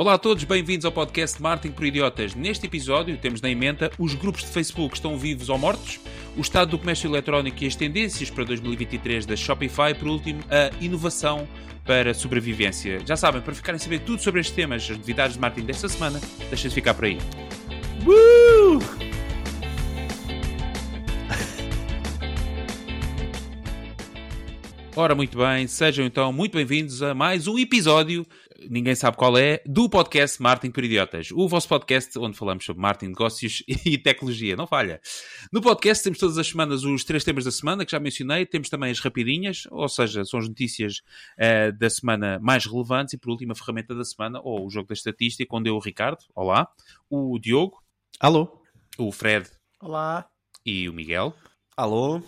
Olá a todos, bem-vindos ao podcast Marketing por Idiotas. Neste episódio temos na emenda os grupos de Facebook estão vivos ou mortos, o estado do comércio eletrónico e as tendências para 2023 da Shopify, por último, a inovação para sobrevivência. Já sabem, para ficarem a saber tudo sobre estes temas, as novidades de marketing desta semana, deixem-se ficar por aí. Uh! Ora, muito bem, sejam então muito bem-vindos a mais um episódio, ninguém sabe qual é, do podcast Marketing por Idiotas. O vosso podcast onde falamos sobre marketing, negócios e tecnologia, não falha. No podcast temos todas as semanas os três temas da semana que já mencionei, temos também as rapidinhas, ou seja, são as notícias uh, da semana mais relevantes e por último a ferramenta da semana, ou o jogo da estatística, onde eu, o Ricardo, olá, o Diogo, Alô? o Fred Olá. e o Miguel. Alô? Uh,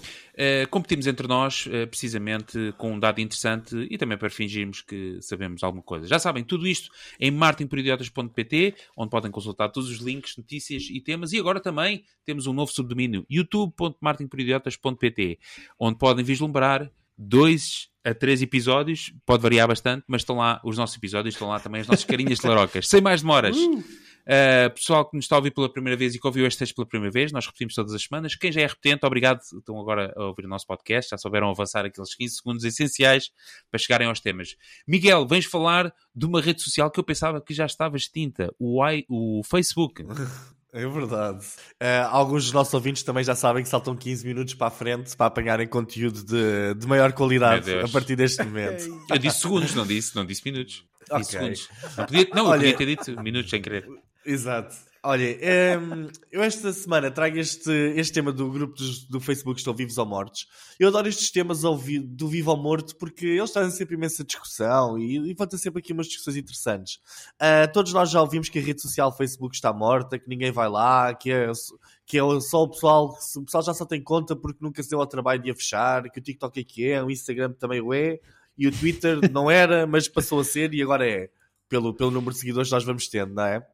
competimos entre nós, uh, precisamente com um dado interessante e também para fingirmos que sabemos alguma coisa. Já sabem, tudo isto em martinporidiotas.pt, onde podem consultar todos os links, notícias e temas. E agora também temos um novo subdomínio, youtube.martinporidiotas.pt, onde podem vislumbrar dois a três episódios, pode variar bastante, mas estão lá os nossos episódios, estão lá também as nossas carinhas de larocas. Sem mais demoras. Uh! Uh, pessoal que nos está a ouvir pela primeira vez e que ouviu este texto pela primeira vez, nós repetimos todas as semanas. Quem já é repetente, obrigado. Estão agora a ouvir o nosso podcast, já souberam avançar aqueles 15 segundos essenciais para chegarem aos temas. Miguel, vens falar de uma rede social que eu pensava que já estava extinta, o, I, o Facebook. É verdade. Uh, alguns dos nossos ouvintes também já sabem que saltam 15 minutos para a frente para apanharem conteúdo de, de maior qualidade a partir deste momento. Eu disse segundos, não disse, não disse minutos. Disse Ok. segundos. Não, podia, não Olha- eu podia ter dito minutos sem querer. Exato. Olha, ehm, eu esta semana trago este, este tema do grupo dos- do Facebook Estão Vivos ou Mortos. Eu adoro estes temas vi- do vivo ou morto porque eles trazem sempre imensa discussão e levantam sempre aqui umas discussões interessantes. Ah, todos nós já ouvimos que a rede social Facebook está morta, que ninguém vai lá, que é, que é só o pessoal, o pessoal já só tem conta porque nunca se deu ao trabalho de a fechar, que o TikTok é que é, o Instagram também o é, e o Twitter não era, mas passou a ser e agora é. Pelo, pelo número de seguidores que nós vamos tendo, não é?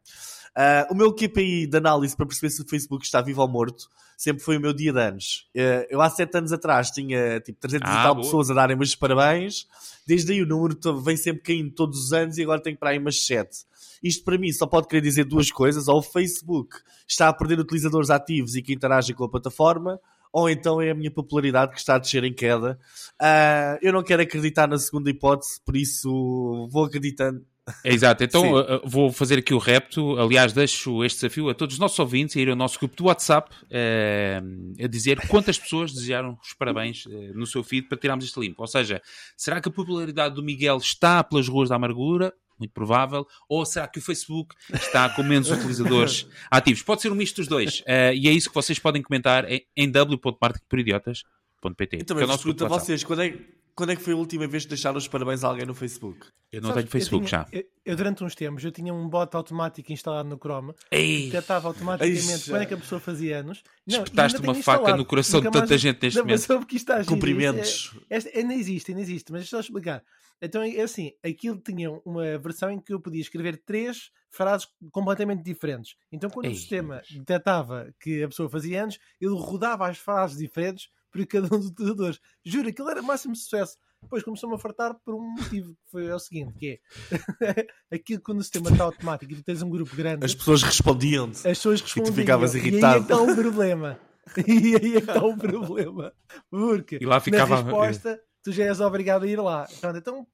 Ah, o meu KPI de análise para perceber se o Facebook está vivo ou morto sempre foi o meu dia de anos. Ah, eu há sete anos atrás tinha tipo 300 Ah, e tal boa. pessoas a darem-me os parabéns. Desde aí o número vem sempre caindo todos os anos e agora tenho para aí umas sete. Isto para mim só pode querer dizer duas coisas. Ou o Facebook está a perder utilizadores ativos e que interagem com a plataforma, ou então é a minha popularidade que está a descer em queda. Ah, eu não quero acreditar na segunda hipótese, por isso vou acreditando. É, exato, então uh, vou fazer aqui o repto. Aliás, deixo este desafio a todos os nossos ouvintes a ir ao nosso grupo do WhatsApp uh, a dizer quantas pessoas desejaram os parabéns uh, no seu feed para tirarmos este limpo. Ou seja, será que a popularidade do Miguel está pelas ruas da amargura? Muito provável. Ou será que o Facebook está com menos utilizadores ativos? Pode ser um misto dos dois. E é isso que vocês podem comentar em, em w.marketingporidiotas.pt. E que também é o nosso grupo vocês, quando é, quando é que foi a última vez que deixaram os parabéns a alguém no Facebook? Eu não Sabes, tenho Facebook eu tinha- já. Eu, eu, durante uns tempos, eu tinha um bot automático instalado no Chrome que Ei, detectava automaticamente Eixa. quando é que a pessoa fazia anos. Não, Espetaste uma faca no coração de tanta gente neste Não, momento. que a. Cumprimentos. Isto é- Esta, ainda existe, ainda existe, mas deixa eu explicar. Então é assim, aquilo tinha uma versão em que eu podia escrever três frases completamente diferentes. Então quando Ei. o sistema detectava que a pessoa fazia anos, ele rodava as frases diferentes para cada um dos utilizadores. Juro, aquilo era máximo sucesso. Depois começou-me a fartar por um motivo, que foi o seguinte, que é aquilo quando o sistema está automático e tu tens um grupo grande, As pessoas respondiam-te. as pessoas respondiam. ficavas E aí irritado. está o problema. E aí é está o problema. Porque E lá ficava- na resposta tu já és obrigado a ir lá. Então eh,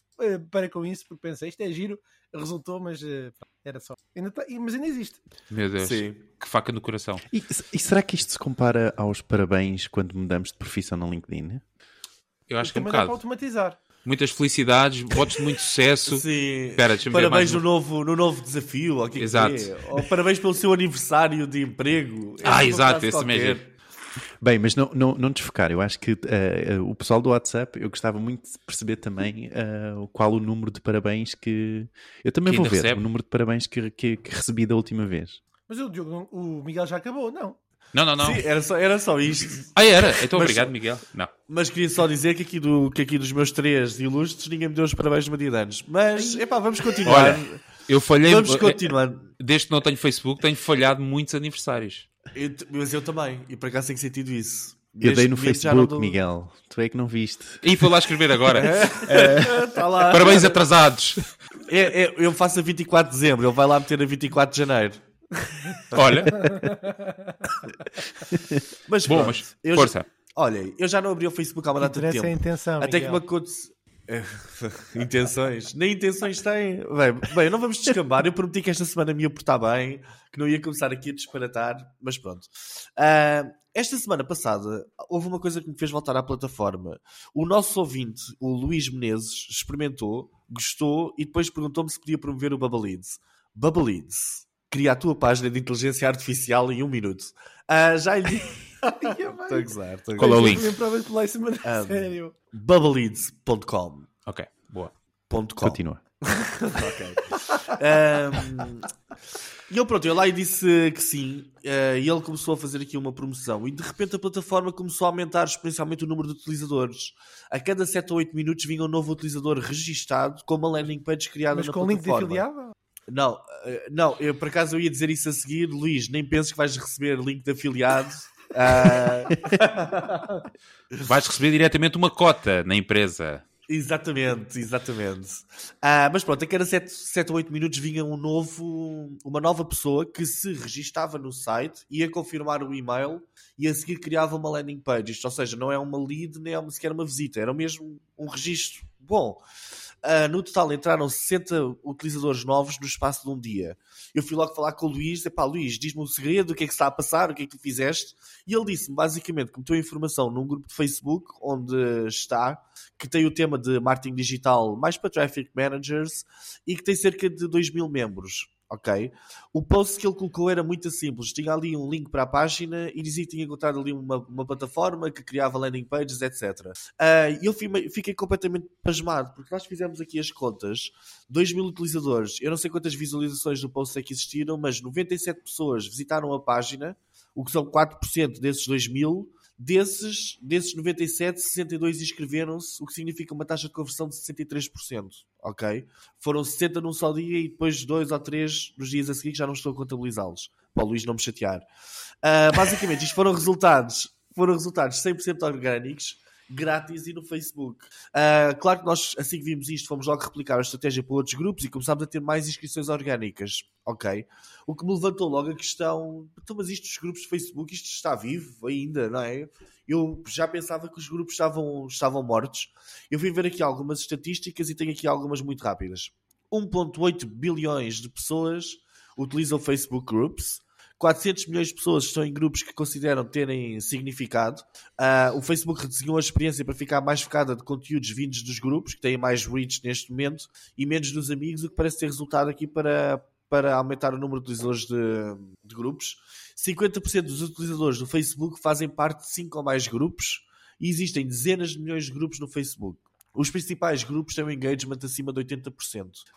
para com isso, porque pensei, isto é giro, resultou, mas eh, era só. Ainda tá- e- mas ainda existe. Meu Deus, Sim. que faca no coração. E, e será que isto se compara aos parabéns quando mudamos de profissão no LinkedIn? Eu acho que é um Também dá para bocado. automatizar. Muitas felicidades, votos de muito sucesso. Sim. Ver parabéns mais no um. novo, no novo desafio. Ou, que é que Exato. é. ou parabéns pelo seu aniversário de emprego. É Ah, uma exato, esse é giro. Bem, mas não, não, não desfocar. Eu acho que eh, o pessoal do WhatsApp, eu gostava muito de perceber também eh, qual o número de parabéns que. Eu também Que vou ver recebe. o número de parabéns que, que, que recebi da última vez. Mas o, Diogo, o Miguel já acabou, não. Não, não, não. Sim, era só, era só isto. Ah, era? Então Mas- obrigado, Miguel. Não. Mas queria só dizer que aqui, do, que aqui dos meus três ilustres ninguém me deu os parabéns no meu dia de anos. Mas, epá, vamos continuar. Olha, Eu falhei. vamos continuar. Desde que não tenho Facebook, tenho falhado muitos aniversários. Eu mas eu também. E por acaso tenho sentido isso. Eu dei no Facebook, dou- Miguel. Tu é que não viste. E foi lá escrever agora. Está lá. Parabéns atrasados. É, é, eu faço a 24 de dezembro, ele vai lá meter a 24 de janeiro. Olha, Mas, bom, pronto, mas eu força. Já, olha, eu já não abri o Facebook há uma data de é a tempo. intenção. Até que me aconteceu. intenções. Nem intenções têm. Bem, bem, não vamos descambar. Eu prometi que esta semana me ia portar bem, que não ia começar aqui a disparatar, mas pronto. Ah, esta semana passada houve uma coisa que me fez voltar à plataforma. O nosso ouvinte, o Luís Menezes, experimentou, gostou e depois perguntou-me se podia promover o Bubble Bubble Cria a tua página de inteligência artificial em um minuto. Ah, já lhe. Estou a gozar. estou a Qual é o link? Da Ah, sério. Bubbleleads.com. Ok, boa. Ponto com. Continua. Ok. E eu pronto, eu lá e disse que sim, eh, e ele começou a fazer aqui uma promoção, e de repente a plataforma começou a aumentar exponencialmente o número de utilizadores. A cada 7 ou 8 minutos vinha um novo utilizador registado com uma landing page criada Mas na com link de plataforma. afiliado? Não, eh, não, eu por acaso eu ia dizer isso a seguir, Luís, nem penses que vais receber link de afiliado. Ah, Vais receber diretamente uma cota na empresa. Exatamente, exatamente. Ah, mas pronto, a cada 7, 7 ou 8 minutos vinha um novo, uma nova pessoa que se registava no site, ia confirmar o e-mail e a seguir criava uma landing page. Isto, ou seja, não é uma lead nem é uma- sequer uma visita, era mesmo um registro. Bom, ah, no total entraram 60 utilizadores novos no espaço de um dia. Eu fui logo falar com o Luís, pá, Luís, diz-me o segredo, o que é que está a passar, o que é que tu fizeste? E ele disse-me basicamente que meteu informação num grupo de Facebook onde está, que tem o tema de marketing digital mais para traffic managers e que tem cerca de 2 mil membros. Ok? O post que ele colocou era muito simples. Tinha ali um link para a página e dizia que tinha encontrado ali uma, uma plataforma que criava landing pages, etc. Ah, E eu fi- fiquei completamente pasmado, porque nós fizemos aqui as contas, 2 mil utilizadores, eu não sei quantas visualizações do post é que existiram, mas 97 pessoas visitaram a página, o que são 4% desses 2 mil. Desses, desses 97, 62 inscreveram-se, o que significa uma taxa de conversão de 63%. Ok? Foram 60 num só dia e depois 2 ou 3 nos dias a seguir que já não estou a contabilizá-los. Para o Luís não me chatear. Ah, basicamente, isto foram resultados, foram resultados 100% orgânicos, grátis e no Facebook. Ah, claro que nós, assim que vimos isto, fomos logo replicar a estratégia para outros grupos e começámos a ter mais inscrições orgânicas. Ok? O que me levantou logo a questão: então, mas isto dos grupos de Facebook, isto está vivo ainda, não é? Eu já pensava que os grupos estavam, estavam mortos. Eu vim ver aqui algumas estatísticas e tenho aqui algumas muito rápidas. 1,8 bilhões de pessoas utilizam Facebook Groups. 400 milhões de pessoas estão em grupos que consideram terem significado. Ah, o Facebook desenhou a experiência para ficar mais focada de conteúdos vindos dos grupos, que têm mais reach neste momento, e menos dos amigos, o que parece ter resultado aqui para, para aumentar o número de utilizadores de, de grupos. 50% dos utilizadores do Facebook fazem parte de 5 ou mais grupos, e existem dezenas de milhões de grupos no Facebook. Os principais grupos têm um engagement acima de 80%.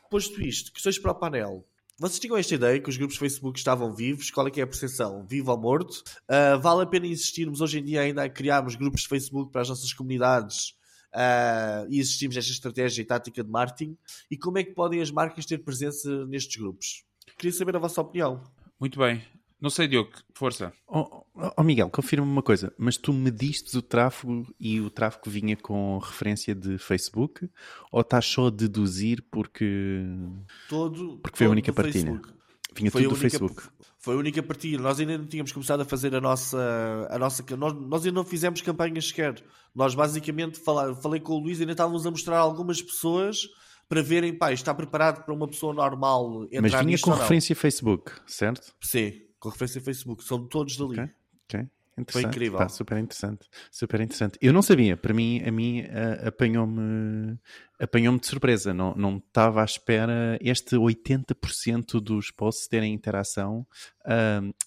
Posto isto, questões para o painel. Vocês tinham esta ideia que os grupos de Facebook estavam vivos? Qual é que é a percepção? Vivo ou morto? Ah, vale a pena insistirmos hoje em dia ainda a criarmos grupos de Facebook para as nossas comunidades ah, e existimos nesta estratégia e tática de marketing? E como é que podem as marcas ter presença nestes grupos? Queria saber a vossa opinião. Muito bem. Não sei, Diogo, força. Oh, oh, oh, Miguel, confirma-me uma coisa, mas tu mediste o tráfego e o tráfego vinha com referência de Facebook ou estás só a deduzir porque Todo, Porque foi a única do partilha. Facebook. vinha Foi tudo do Facebook? Foi a única partilha. Nós ainda não tínhamos começado a fazer a nossa. A nossa nós, nós ainda não fizemos campanhas sequer. Nós basicamente falar, falei com o Luís e ainda estávamos a mostrar a algumas pessoas para verem, pá, está preparado para uma pessoa normal entrar Mas vinha com referência Facebook, certo? Sim, com referência a Facebook. São todos dali. Ok. Ok. Interessante. incrível. Pá, super interessante. Super interessante. Eu não sabia, para mim, a mim ah, apanhou-me apanhou-me de surpresa. Não, não estava à espera este 80% dos posts terem interação.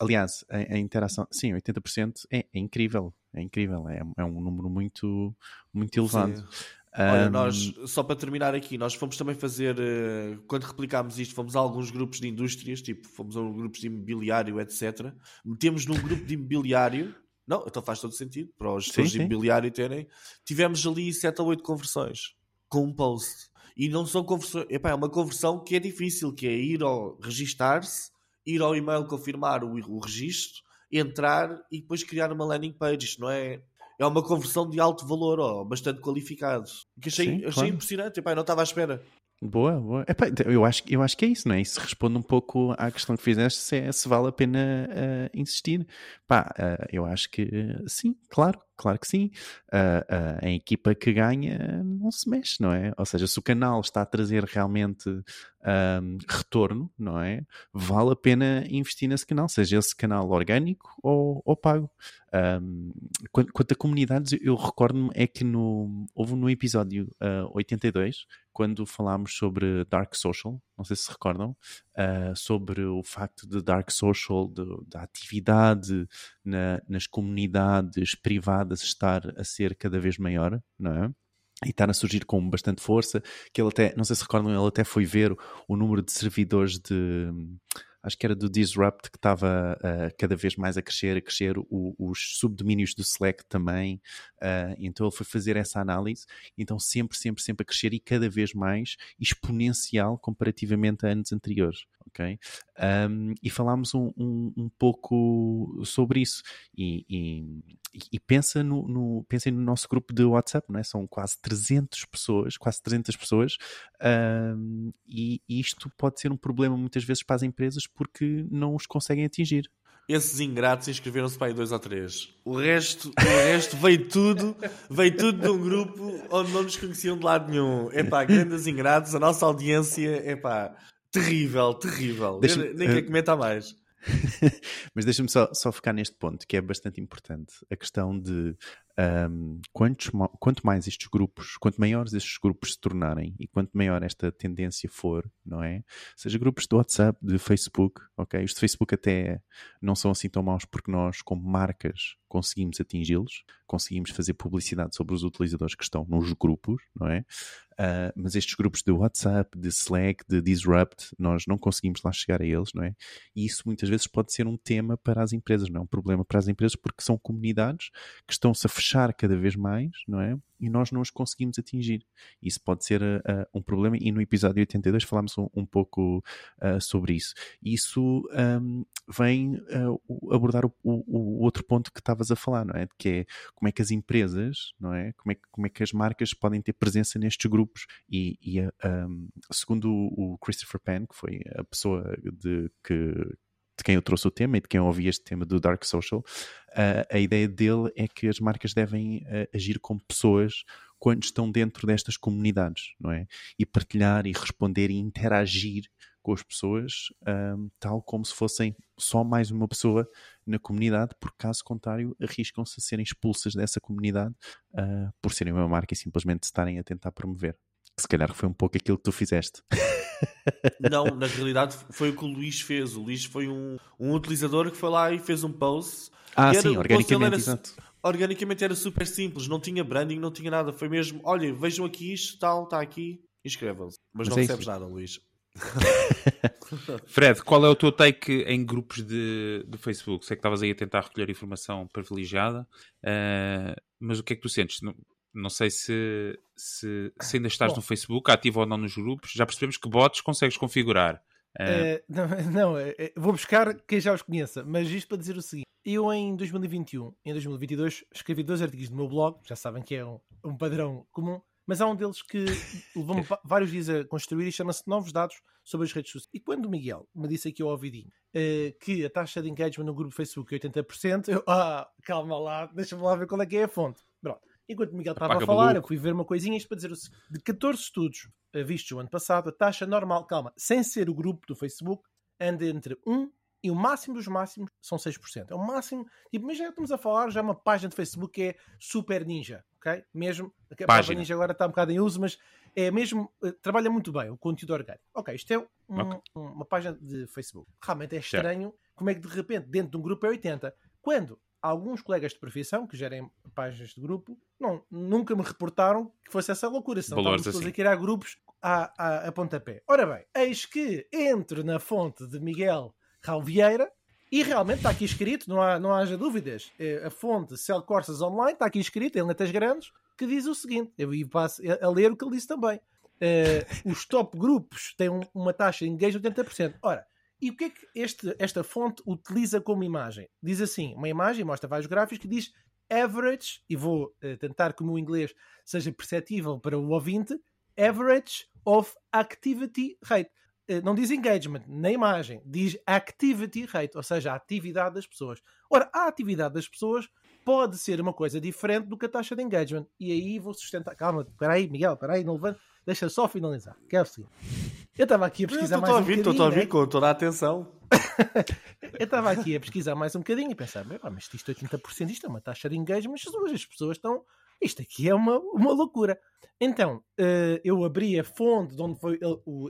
Aliás, a, a interação, sim, 80% é, é incrível. É incrível. É, é um número muito, muito elevado. Sim. Olha, nós, só para terminar aqui, nós fomos também fazer, eh, quando replicámos isto, fomos a alguns grupos de indústrias, tipo, fomos a grupos de imobiliário, etc. Metemos num grupo de imobiliário, não, então faz todo sentido, para os gestores de imobiliário terem. Tivemos ali 7 ou 8 conversões, com um post. E não são conversões, epá, é uma conversão que é difícil, que é ir ao registar-se, ir ao e-mail confirmar o, o registro, entrar e depois criar uma landing page. Isto não é, é uma conversão de alto valor, ó, bastante qualificado. Que achei, Sim, achei claro. impressionante, epá, não estava à espera. Boa, boa. Epá, então, eu, acho, eu acho que é isso, não é? Isso responde um pouco à questão que fizeste, se, é, se vale a pena uh, insistir. Pá, uh, eu acho que uh, sim, claro, claro que sim. a equipa que ganha não se mexe, não é? Ou seja, se o canal está a trazer realmente um, retorno, não é? Vale a pena investir nesse canal, seja esse canal orgânico ou, ou pago. Um, quanto, quanto a comunidades, eu recordo-me é que no, houve no episódio uh, 82, quando falámos sobre Dark Social, não sei se recordam, uh, sobre o facto de Dark Social, de, da atividade na, nas comunidades privadas estar a ser cada vez maior, não é? e está a surgir com bastante força, que ele até, não sei se recordam, ele até foi ver o número de servidores de acho que era do Disrupt que estava uh, cada vez mais a crescer, a crescer, o, os subdomínios do Slack também, uh, então ele foi fazer essa análise, então sempre, sempre, sempre a crescer e cada vez mais exponencial comparativamente a anos anteriores, ok? Um, e falámos um, um, um, pouco sobre isso e, e, e pensa no, no, pensem no nosso grupo de WhatsApp, não é? São quase 300 pessoas, quase 300 pessoas e isto pode ser um problema muitas vezes para as empresas porque não os conseguem atingir. Esses ingratos inscreveram-se para aí dois ou três. O resto, o resto veio tudo, veio tudo de um grupo onde não nos conheciam de lado nenhum. É pá, grandes ingratos, a nossa audiência, é terrível, terrível. Nem quer comentar mais. Mas deixa-me só, só focar neste ponto, que é bastante importante. A questão de um, quantos, quanto mais estes grupos, quanto maiores estes grupos se tornarem e quanto maior esta tendência for, não é? Seja grupos de WhatsApp, de Facebook, ok? Os de Facebook até não são assim tão maus porque nós, como marcas, conseguimos atingi-los, conseguimos fazer publicidade sobre os utilizadores que estão nos grupos, não é? Uh, mas estes grupos de WhatsApp, de Slack, de Disrupt, nós não conseguimos lá chegar a eles, não é? E isso muitas vezes pode ser um tema para as empresas, não é? Um problema para as empresas porque são comunidades que estão-se a fechar cada vez mais, não é? e nós não os conseguimos atingir. Isso pode ser uh, um problema, e no episódio 82 falámos um, um pouco uh, sobre isso. Isso um, vem abordar o, o, o, outro ponto que estavas a falar, não é? Que é como é que as empresas, não é? Como é, como é que as marcas podem ter presença nestes grupos. E, e um, segundo o Christopher Penn, que foi a pessoa de que de quem eu trouxe o tema e de quem eu ouvi este tema do Dark Social, uh, a ideia dele é que as marcas devem uh, agir como pessoas quando estão dentro destas comunidades, não é? E partilhar e responder e interagir com as pessoas, um, tal como se fossem só mais uma pessoa na comunidade, porque caso contrário arriscam-se a serem expulsas dessa comunidade uh, por serem uma marca e simplesmente estarem a tentar promover. Que se calhar foi um pouco aquilo que tu fizeste. Não, na realidade foi o que o Luís fez. O Luís foi um, um utilizador que foi lá e fez um post. Ah, sim, organicamente, era, exato. Organicamente era super simples, não tinha branding, não tinha nada. Foi mesmo, olha, vejam aqui isto, tal, está aqui, inscrevam-se. Mas, Mas, não é recebes nada, Luís. Fred, qual é o teu take em grupos de, de Facebook? Sei que estavas aí a tentar recolher informação privilegiada, uh, mas o que é que tu sentes? Não sei se, se, se ainda estás Bom, no Facebook, ativo ou não nos grupos. Já percebemos que bots consegues configurar. Uh... não, não vou buscar quem já os conheça, mas isto para dizer o seguinte: eu em 2021, em 2022, escrevi dois artigos no meu blog, já sabem que é um, um padrão comum, mas há um deles que levou-me vários dias a construir e chama-se Novos Dados sobre as redes sociais. E quando o Miguel me disse aqui ao ouvidinho uh, que a taxa de engagement no grupo Facebook é 80%, eu, ah, calma lá, deixa-me lá ver qual é que é a fonte. Pronto. Enquanto o Miguel estava a falar, eu fui ver uma coisinha isto para dizer o seguinte: de 14 estudos vistos o ano passado, a taxa normal, calma, sem ser o grupo do Facebook, anda entre 1 e o máximo dos máximos são 6%. É o máximo. Tipo, mas já estamos a falar, já uma página de Facebook que é super ninja, ok? Mesmo. A página ninja agora está um bocado em uso, mas é mesmo. Uh, trabalha muito bem o conteúdo orgânico. Ok, isto é um, okay. uma página de Facebook. Realmente é estranho como é que de repente dentro de um grupo é 80. Quando alguns colegas de profissão que gerem páginas de grupo não, nunca me reportaram que fosse essa loucura. Valores estávamos assim. a criar grupos a, a, a pontapé. Ora bem, eis que entro na fonte de Miguel Raul Vieira e realmente está aqui escrito, não, há, não haja dúvidas, é a fonte Cell Corsas Online está aqui escrito em letras grandes que diz o seguinte, eu passo a ler o que ele disse também. Uh, os top grupos têm um, uma taxa de engagement de 80%. Ora, e o que é que este, esta fonte utiliza como imagem? Diz assim: uma imagem, mostra vários gráficos que diz average, e vou uh, tentar que o meu inglês seja perceptível para o ouvinte, average of activity rate. Eh, Não diz engagement na imagem, diz activity rate, ou seja, a atividade das pessoas. Ora, a atividade das pessoas pode ser uma coisa diferente do que a taxa de engagement. E aí vou sustentar. Calma, espera aí, Miguel, espera aí, não levanta. Deixa só finalizar. Que é o seguinte. Eu estava aqui a pesquisar mais a um ouvir, bocadinho. estou a ouvir com toda a atenção. Eu estava aqui a pesquisar mais um bocadinho e pensar, "Bem, pá, mas isto 80%, isto é uma taxa de engagement, mas as pessoas estão. Isto aqui é uma, uma loucura. Então, eh, eu abri a fonte de onde foi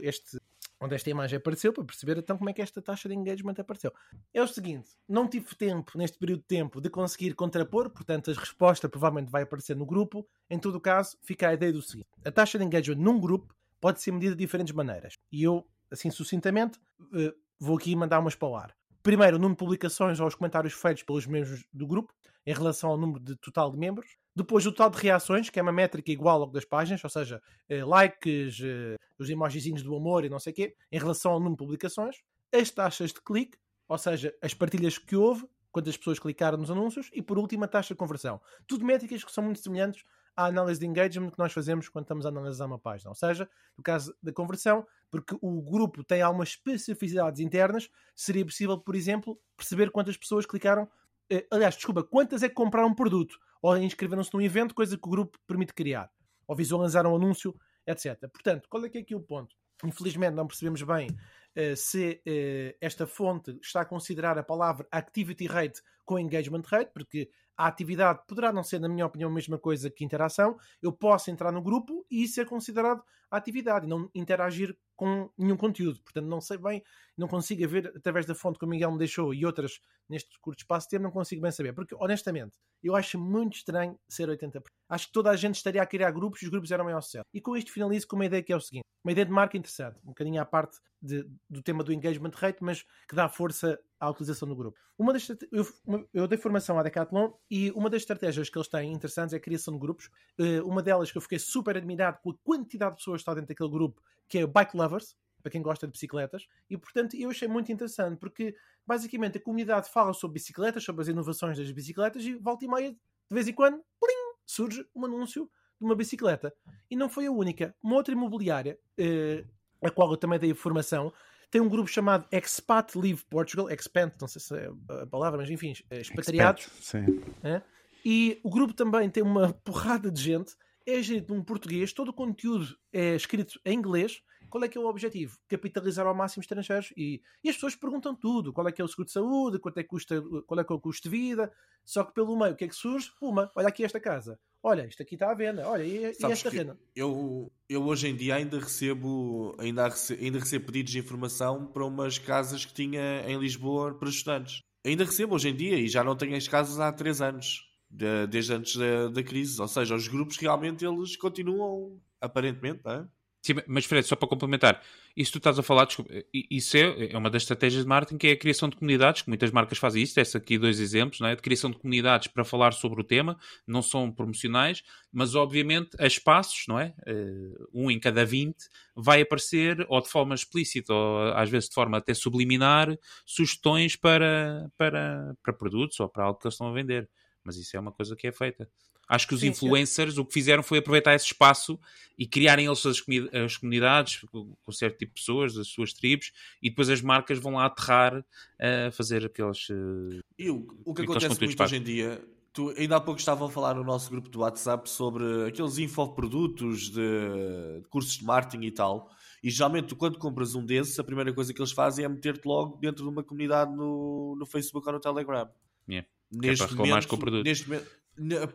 este. Onde esta imagem apareceu para perceber então como é que esta taxa de engagement apareceu. É o seguinte: não tive tempo, neste período de tempo, de conseguir contrapor, portanto, a resposta provavelmente vai aparecer no grupo. Em todo o caso, fica a ideia do seguinte: a taxa de engagement num grupo pode ser medida de diferentes maneiras. E eu, assim sucintamente, eh, vou aqui mandar umas para o ar. Primeiro, o número de publicações ou os comentários feitos pelos membros do grupo em relação ao número de total de membros. Depois, o total de reações, que é uma métrica igual ao das páginas, ou seja, eh, likes, eh, os emojizinhos do amor e não sei o quê, em relação ao número de publicações. As taxas de clique, ou seja, as partilhas que houve, quantas pessoas clicaram nos anúncios. E, por último, a taxa de conversão. Tudo métricas que são muito semelhantes à análise de engagement que nós fazemos quando estamos a analisar uma página. Ou seja, no caso da conversão, porque o grupo tem algumas especificidades internas, seria possível, por exemplo, perceber quantas pessoas clicaram. Eh, aliás, desculpa, quantas é que compraram um produto ou inscreveram-se num evento, coisa que o grupo permite criar, ou visualizaram um anúncio, etc. Portanto, qual é que é aqui o ponto? Infelizmente, não percebemos bem eh, se eh, esta fonte está a considerar a palavra activity rate com engagement rate, porque a atividade poderá não ser, na minha opinião, a mesma coisa que interação. Eu posso entrar no grupo e ser considerado a atividade não interagir com nenhum conteúdo. Portanto, não sei bem, não consigo ver através da fonte que o Miguel me deixou e outras neste curto espaço de tempo, não consigo bem saber. Porque, honestamente, eu acho muito estranho ser 80%. Acho que toda a gente estaria a criar grupos e os grupos eram maior sucesso. E com isto finalizo com uma ideia que é o seguinte: uma ideia de marca interessante, um bocadinho à parte de- do tema do engagement rate, mas que dá força à utilização do grupo. Uma das, eu, eu dei formação à Decathlon e uma das estratégias que eles têm interessantes é a criação de grupos. Eh, uma delas que eu fiquei super admirado com a quantidade de pessoas está dentro daquele grupo, que é o Bike Lovers, para quem gosta de bicicletas, e portanto eu achei muito interessante, porque basicamente a comunidade fala sobre bicicletas, sobre as inovações das bicicletas, e volta e meia, de vez em quando, plim, surge um anúncio de uma bicicleta. E não foi a única. Uma outra imobiliária, eh, a qual eu também dei formação, tem um grupo chamado Expat Live Portugal, Expand, não sei se é a palavra, mas enfim, eh, expatriados. Expert, Sim. E o grupo também tem uma porrada de gente, é gerido um português, todo o conteúdo é escrito em inglês. Qual é que é o objetivo? Capitalizar ao máximo estrangeiros. E, e as pessoas perguntam tudo: qual é que é o seguro de saúde, quanto é que custa, qual é que é o custo de vida. Só que pelo meio, o que é que surge? Puma, olha aqui esta casa. Olha, isto aqui está à venda. Olha, e, e esta renda. Eu, eu hoje em dia ainda recebo, ainda, rece- ainda recebo pedidos de informação para umas casas que tinha em Lisboa para estudantes. Ainda recebo hoje em dia e já não tenho as casas há 3 anos, de- desde antes da, da crise. Ou seja, os grupos realmente eles continuam, aparentemente, não é? Sim, mas Fred, só para complementar, isso tu estás a falar, desculpa, isso é, é uma das estratégias de marketing que é a criação de comunidades, que muitas marcas fazem isso, estes aqui dois exemplos, não é? de criação de comunidades para falar sobre o tema, não são promocionais, mas obviamente a espaços, não é? Eh, Um em cada 20 vai aparecer, ou de forma explícita, ou às vezes de forma até subliminar, sugestões para, para, para produtos ou para algo que eles estão a vender. Mas isso é uma coisa que é feita. Acho que os Sim, influencers o que fizeram foi aproveitar esse espaço e criarem eles as, as comunidades com, certo tipo de pessoas, as suas tribos, e depois as marcas vão lá aterrar a fazer aqueles. eh, E o, o que acontece muito hoje em dia, tu, ainda há pouco estavam a falar no nosso grupo do WhatsApp sobre aqueles infoprodutos de, de cursos de marketing e tal. E geralmente, tu, quando compras um desses, a primeira coisa que eles fazem é meter-te logo dentro de uma comunidade no, no Facebook ou no Telegram. Yeah. Que é para reclamares com o produto. Neste momento,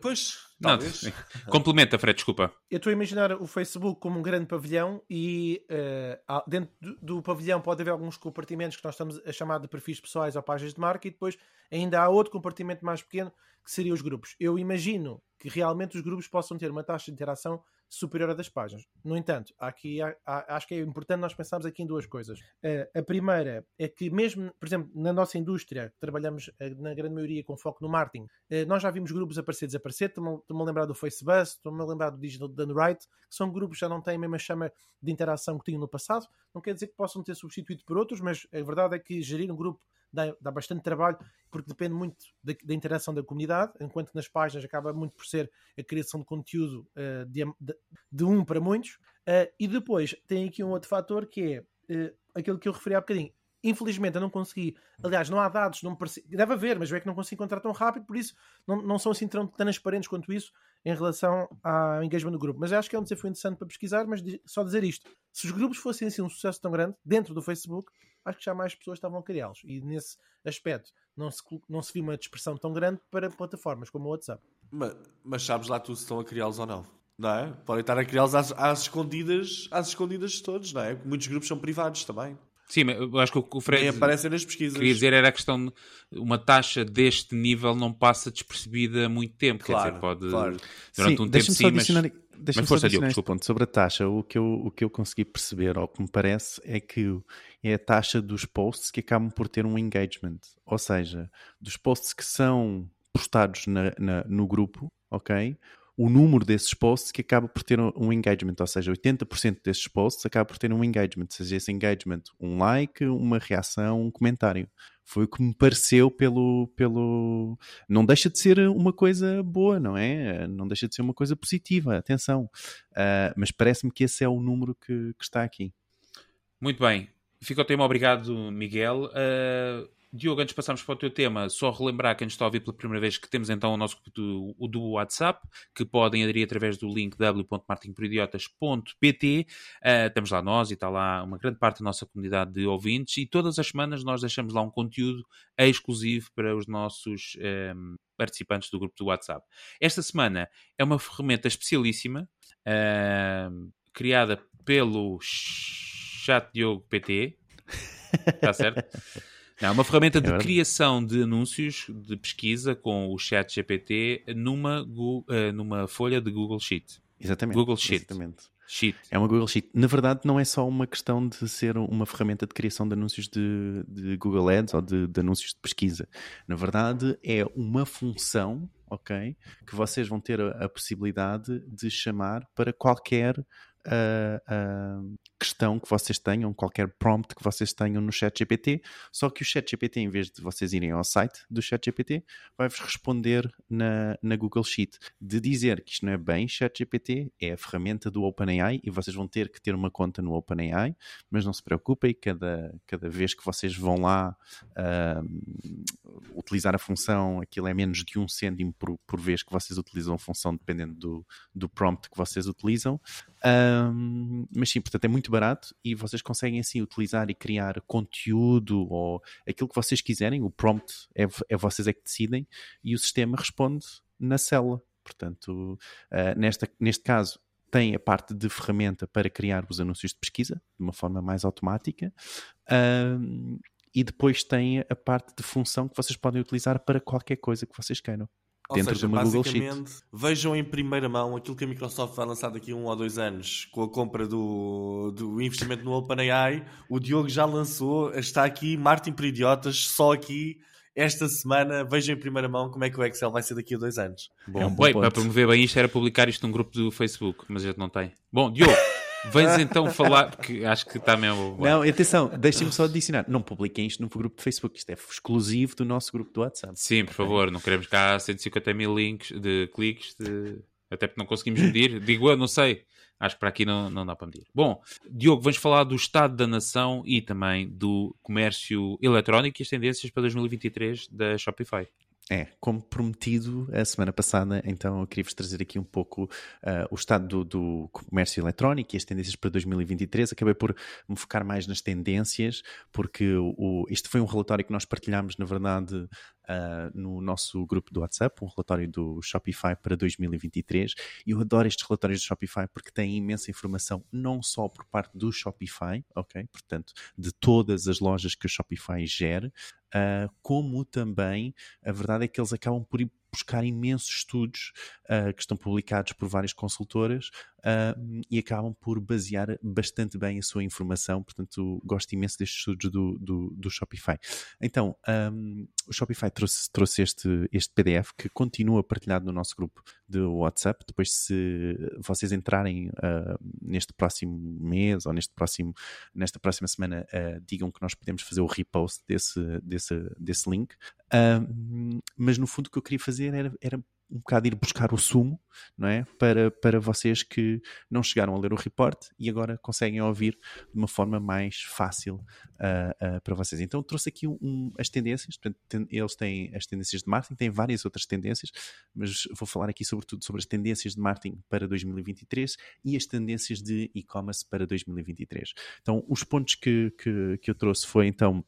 pois, Não, complementa, Fred, desculpa. Eu estou a imaginar o Facebook como um grande pavilhão e há- dentro do, do pavilhão pode haver alguns compartimentos que nós estamos a chamar de perfis pessoais ou páginas de marca e depois ainda há outro compartimento mais pequeno que seria os grupos. Eu imagino que realmente os grupos possam ter uma taxa de interação superior à das páginas. No entanto, aqui, há- há- acho que é importante nós pensarmos aqui em duas coisas. Eh, a primeira é que mesmo, por exemplo, na nossa indústria, trabalhamos eh, na grande maioria com foco no marketing, eh, nós já vimos grupos aparecer desaparecer. Estou-me a lembrar do Facebook, estou-me a lembrar do Digital Done Right, que são grupos que já não têm a mesma chama de interação que tinham no passado. Não quer dizer que possam ter substituído por outros, mas a verdade é que gerir um grupo dá, dá bastante trabalho, porque depende muito da, da, interação da comunidade, enquanto que nas páginas acaba muito por ser a criação de conteúdo uh, de, de, um para muitos. Uh, e depois tem aqui um outro fator que é aquilo que eu referi há bocadinho. Infelizmente eu não consegui, aliás, não há dados, não parece, deve haver, mas é que não consigo encontrar tão rápido, por isso não, não são assim tão transparentes quanto isso em relação ao engagement do grupo. Mas acho que é um desafio interessante para pesquisar, mas só dizer isto: se os grupos fossem assim um sucesso tão grande dentro do Facebook, acho que já mais pessoas estavam a criá-los. E nesse aspecto não se, não se viu uma dispersão tão grande para plataformas como o WhatsApp. Mas, mas sabes lá tu se estão a criá-los ou não? Não é? Podem estar a criá-los às, às, escondidas, às escondidas de todos, não é? Muitos grupos são privados também. Sim, mas eu acho que o Fred Nem aparecem nas pesquisas. queria dizer era a questão de uma taxa deste nível não passa despercebida há muito tempo. Claro, quer dizer, pode claro. durante sim, um tempo sim, mas... Deixa-me Mas força, Diogo, ponto. Sobre a taxa, o que, eu, o que eu consegui perceber, ou que me parece, é que é a taxa dos posts que acabam por ter um engagement. Ou seja, dos posts que são postados na, na, no grupo, ok? o número desses posts que acaba por ter um engagement, ou seja, 80% desses posts acaba por ter um engagement, seja esse engagement um like, uma reação, um comentário. Foi o que me pareceu pelo, pelo. Não deixa de ser uma coisa boa, não é? Não deixa de ser uma coisa positiva, atenção. Uh, mas parece-me que esse é o número que, que, está aqui. Muito bem. Fica o tema, obrigado, Miguel. Uh, Diogo, antes de passarmos para o teu tema, só relembrar quem nos está a ouvir pela primeira vez que temos então o nosso do, o do WhatsApp, que podem aderir através do link w.martinporidiotas.pt. Uh, eh, estamos lá nós e está lá uma grande parte da nossa comunidade de ouvintes e todas as semanas nós deixamos lá um conteúdo exclusivo para os nossos um, ehm, participantes do grupo do WhatsApp. Esta semana é uma ferramenta especialíssima uh, criada pelo Chat Diogo PT. Está certo? Não, uma ferramenta de é criação de anúncios de pesquisa com o chat GPT numa, uh, numa folha de Google Sheet. Exatamente. Google Sheet. Exatamente. Sheet. É uma Google Sheet. Na verdade, não é só uma questão de ser uma ferramenta de criação de anúncios de, de Google Ads ou de, de, anúncios de pesquisa. Na verdade, é uma função, ok, que vocês vão ter a, a possibilidade de chamar para qualquer uh, questão que vocês tenham, qualquer prompt que vocês tenham no chat GPT, só que o chat GPT, em vez de vocês irem ao site do chat GPT, vai-vos responder na, na Google Sheet. De dizer que isto não é bem chat GPT, é a ferramenta do OpenAI e vocês vão ter que ter uma conta no OpenAI, mas não se preocupem, cada, cada vez que vocês vão lá uh, utilizar a função, aquilo é menos de um cêntimo por, por vez que vocês utilizam a função, dependendo do, do prompt que vocês utilizam. Um, mas sim, portanto é muito barato e vocês conseguem assim utilizar e criar conteúdo ou aquilo que vocês quiserem. O prompt é, é vocês é que decidem e o sistema responde na célula. Portanto, uh, nesta, neste caso, tem a parte de ferramenta para criar os anúncios de pesquisa de uma forma mais automática. Um, e depois tem a parte de função que vocês podem utilizar para qualquer coisa que vocês queiram dentro seja, de uma Google Sheet. Vejam em primeira mão aquilo que a Microsoft vai lançar daqui a um ou dois anos com a compra do, do investimento no OpenAI. O Diogo já lançou, está aqui, Martin por Idiotas, só aqui. Esta semana, vejam em primeira mão como é que o Excel vai ser daqui a dois anos. Bom, é um bom bem, para promover bem isto era publicar isto num grupo do Facebook, mas a gente não tem. Bom, Diogo. Vens então falar, porque acho que está mesmo. Não, atenção, deixem-me só adicionar. Não publiquem isto no grupo de Facebook, isto é exclusivo do nosso grupo do WhatsApp. Sim, por favor, não queremos cá 150 mil links de cliques, de... até porque não conseguimos medir. Digo eu, não sei. Acho que para aqui não, não dá para medir. Bom, Diogo, vamos falar do estado da nação e também do comércio eletrónico e as tendências para 2023 da Shopify. É, como prometido a semana passada, então eu queria-vos trazer aqui um pouco uh, o estado do, do, comércio eletrónico e as tendências para 2023. Acabei por me focar mais nas tendências, porque o, este foi um relatório que nós partilhámos, na verdade, uh, no nosso grupo do WhatsApp, um relatório do Shopify para 2023. E eu adoro estes relatórios do Shopify porque têm imensa informação, não só por parte do Shopify, ok? Portanto, de todas as lojas que o Shopify gera, como também a verdade é que eles acabam por ir buscar imensos estudos uh, que estão publicados por várias consultoras uh, e acabam por basear bastante bem a sua informação. Portanto, gosto imenso destes estudos do, do, do Shopify. Então, um, o Shopify trouxe, trouxe este, este PDF que continua partilhado no nosso grupo de WhatsApp. Depois, se vocês entrarem uh, neste próximo mês ou neste próximo, nesta próxima semana, digam que nós podemos fazer o repost desse, desse, desse link. Uh, mas no fundo o que eu queria fazer era, era um bocado ir buscar o sumo, não é? Para, para vocês que não chegaram a ler o report e agora conseguem ouvir de uma forma mais fácil uh, uh, para vocês. Então trouxe aqui um, um, as tendências, portanto, ten, eles têm as tendências de marketing, têm várias outras tendências, mas vou falar aqui sobretudo sobre as tendências de marketing para 2023 e as tendências de e-commerce para 2023. Então, os pontos que, que, que eu trouxe foi então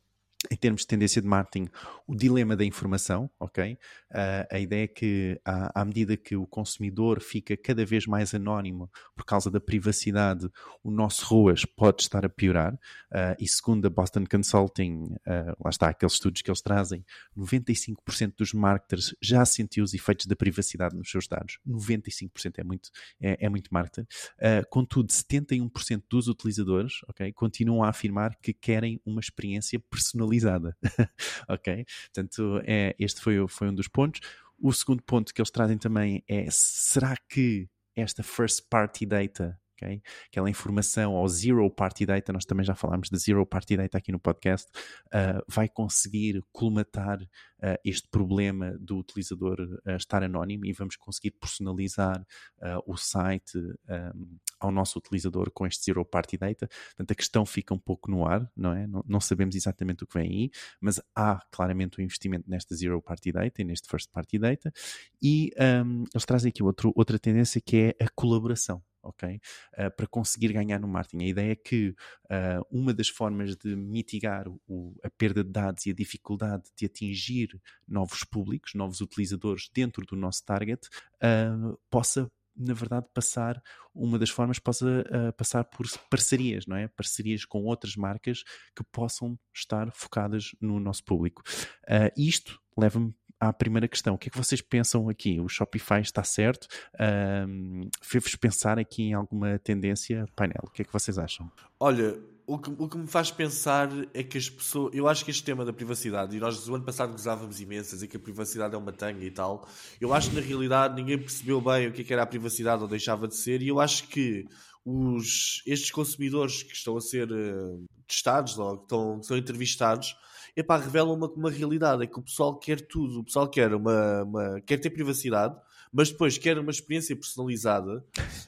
em termos de tendência de marketing, o dilema da informação, ok? Uh, a ideia é que, à, à, medida que o consumidor fica cada vez mais anónimo por causa da privacidade, o nosso ROAS pode estar a piorar. Uh, e segundo a Boston Consulting, uh, lá está, aqueles estudos que eles trazem, 95% dos marketers já sentiu os efeitos da privacidade nos seus dados. 95% é muito, é, é muito marketer. contudo, 71% dos utilizadores, ok, continuam a afirmar que querem uma experiência personalizada ok? Portanto, é, este foi, foi um dos pontos. O segundo ponto que eles trazem também é: será que esta first party data Okay? Aquela informação ou zero party data, nós também já falámos de zero party data aqui no podcast, uh, vai conseguir colmatar uh, este problema do utilizador uh, estar anónimo e vamos conseguir personalizar o site um, ao nosso utilizador com este zero party data. Portanto, a questão fica um pouco no ar, não é? Não, não sabemos exatamente o que vem aí, mas há claramente um investimento nesta zero party data e neste first party data. E um, eles trazem aqui outro, outra tendência que é a colaboração ok? Uh, para conseguir ganhar no marketing. A ideia é que uh, uma das formas de mitigar o, a perda de dados e a dificuldade de atingir novos públicos, novos utilizadores dentro do nosso target, uh, possa na verdade, passar, uma das formas possa uh, passar por parcerias, não é? Parcerias com outras marcas que possam estar focadas no nosso público. Uh, isto leva-me à primeira questão. O que é que vocês pensam aqui? O Shopify está certo? Um, Fez-vos pensar aqui em alguma tendência? Painel, o que é que vocês acham? Olha, o que, o que me faz pensar é que as pessoas. Eu acho que este tema da privacidade, e nós o ano passado gozávamos imensas e que a privacidade é uma tanga e tal. Eu acho que na realidade ninguém percebeu bem o que, é que era a privacidade ou deixava de ser, e eu acho que os, estes consumidores que estão a ser uh, testados ou que estão, que estão entrevistados epá, revela uma, uma realidade, é que o pessoal quer tudo, o pessoal quer, uma, uma, quer ter privacidade, mas depois quer uma experiência personalizada,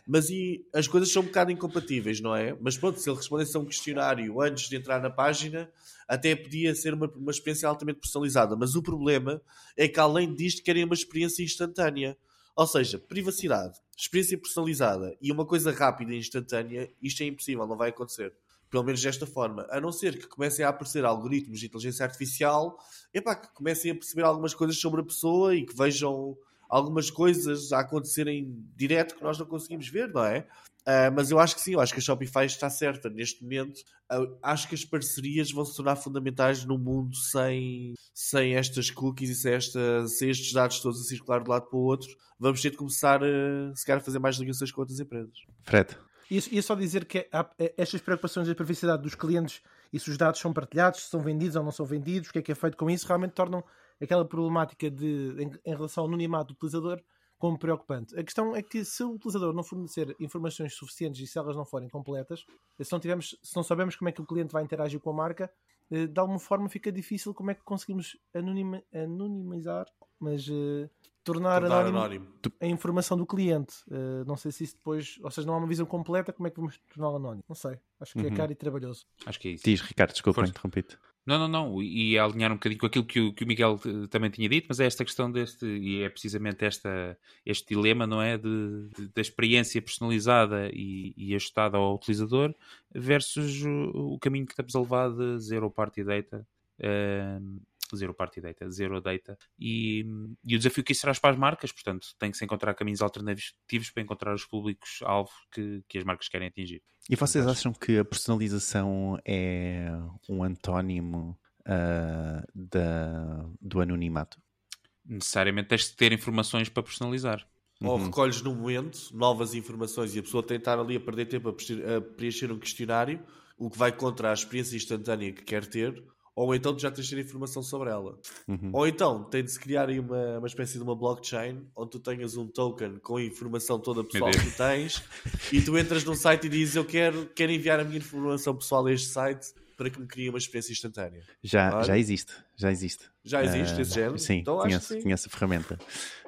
mas e as coisas são um bocado incompatíveis, não é? Mas pronto, se ele respondesse a um questionário antes de entrar na página, até podia ser uma, uma experiência altamente personalizada, mas o problema é que além disto querem uma experiência instantânea. Ou seja, privacidade, experiência personalizada e uma coisa rápida e instantânea, isto é impossível, não vai acontecer pelo menos desta forma, a não ser que comecem a aparecer algoritmos de inteligência artificial, epá, que comecem a perceber algumas coisas sobre a pessoa e que vejam algumas coisas a acontecerem direto que nós não conseguimos ver, não é? Uh, mas eu acho que sim, eu acho que a Shopify está certa neste momento. Uh, acho que as parcerias vão se tornar fundamentais no mundo sem, sem estas cookies e sem, esta, sem estes dados todos a circular de um lado para o outro. Vamos ter de começar a, se calhar, a fazer mais ligações com outras empresas. Fred. E, é só dizer que há, é, estas preocupações da privacidade dos clientes e se os dados são partilhados, se são vendidos ou não são vendidos, o que é que é feito com isso, realmente tornam aquela problemática de, em, em relação ao anonimato do utilizador como preocupante. A questão é que se o utilizador não fornecer informações suficientes e se elas não forem completas, se não, tivermos, se não como é que o cliente vai interagir com a marca, eh, de alguma forma fica difícil como é que conseguimos anonima, anonimizar, mas uh, tornar, tornar anónimo, anónimo, a informação do cliente. Uh, não sei se isso depois, ou seja, não há uma visão completa, como é que vamos torná-lo anónimo? Não sei. Acho que é uhum. é caro e trabalhoso. Acho que é isso. Diz, Ricardo, desculpa, interrompi-te. Não, não, não. E alinhar um bocadinho com aquilo que o, que o Miguel eh, também tinha dito, mas é esta questão deste, e é precisamente esta, este dilema, não é? De, de da experiência personalizada e, e, ajustada ao utilizador versus o, o, caminho que estamos a levar de zero party data. Uh, zero party data, zero data, e, e, o desafio que isso traz para as marcas, portanto, tem que se encontrar caminhos alternativos para encontrar os públicos-alvo que, que as marcas querem atingir. E vocês acham que a personalização é um antónimo uh, da, do anonimato? necessariamente tens de ter informações para personalizar. Ou Uhum. recolhes no momento novas informações e a pessoa tem de estar ali a perder tempo a preencher, a preencher um questionário, o que vai contra a experiência instantânea que quer ter, ou então tu já tens de ter informação sobre ela. Uhum. Ou então tem de se criar aí uma, uma espécie de uma blockchain onde tu tenhas um token com a informação toda pessoal que tens e tu entras num site e dizes eu quero, quero enviar a minha informação pessoal a este site para que me crie uma experiência instantânea. Já, já existe, já existe. Já existe Ah, esse género? Sim, Então que sim. conheço a ferramenta.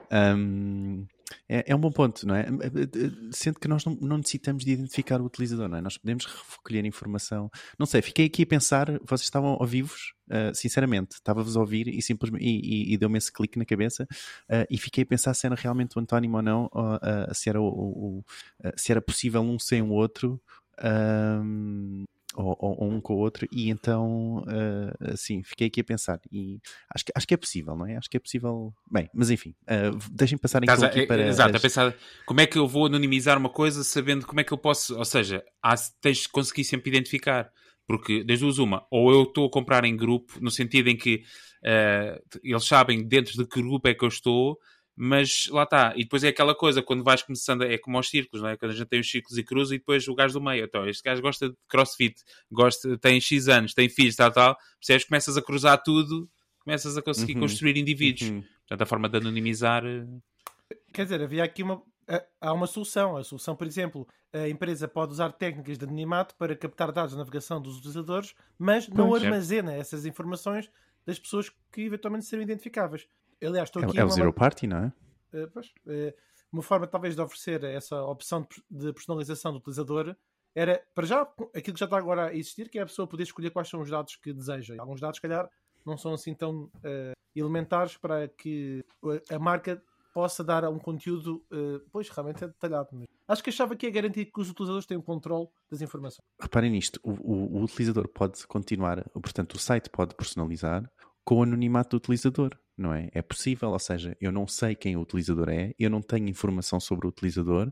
Ahm, é, é um bom ponto, não é? Sendo que nós não, não necessitamos de identificar o utilizador, não é? Nós podemos recolher informação. Não sei, fiquei aqui a pensar, vocês estavam ao vivos, ah, sinceramente, estava-vos a ouvir e, simplesmente, e, e- e deu-me esse clique na cabeça ah, e fiquei a pensar se era realmente o antónimo ou não, ou, ah, se, era o, o- se era possível um sem o outro. ahm, ou, ou- um com o outro, e então, ah, assim, fiquei aqui a pensar. E acho que, acho que é possível, não é? Acho que é possível. Bem, mas enfim, ah, deixem passar então Estás a- aqui é- para. Exato, a as- pensar como é que eu vou anonimizar uma coisa sabendo como é que eu posso. Ou seja, há, tens de conseguir sempre identificar. Porque, das duas, uma, ou eu estou a comprar em grupo, no sentido em que eh, eles sabem dentro de que grupo é que eu estou, mas lá está. E depois é aquela coisa, quando vais começando, é como aos círculos, não é? Quando a gente tem os círculos e cruz e depois o gajo do meio. Então, este gajo gosta de crossfit, gosta, tem X anos, tem filhos, tal, tal. Percebes? Começas a cruzar tudo, começas a conseguir Uhum. construir indivíduos. Uhum. Portanto, a forma de anonimizar. eh, Quer dizer, havia aqui uma. há- Há uma solução. A solução, por exemplo, a empresa pode usar técnicas de anonimato para captar dados de navegação dos utilizadores, mas não Pois. armazena essas informações das pessoas que eventualmente serão identificáveis. Aliás, estou aqui É, é o uma- Zero Party, não é? Eh, pois, eh, uma forma talvez de oferecer essa opção de per- de personalização do utilizador era, para já, aquilo que já está agora a existir, que é a pessoa poder escolher quais são os dados que deseja. E Alguns dados, se calhar, não são assim tão eh, elementares para que a marca possa dar um conteúdo, eh, pois, realmente é detalhado. Mas acho que achava que ia garantir que os utilizadores têm o controle das informações. Reparem nisto, o, o- o utilizador pode continuar, portanto, o site pode personalizar com o anonimato do utilizador, não é? É possível, ou seja, eu não sei quem o utilizador é, eu não tenho informação sobre o utilizador,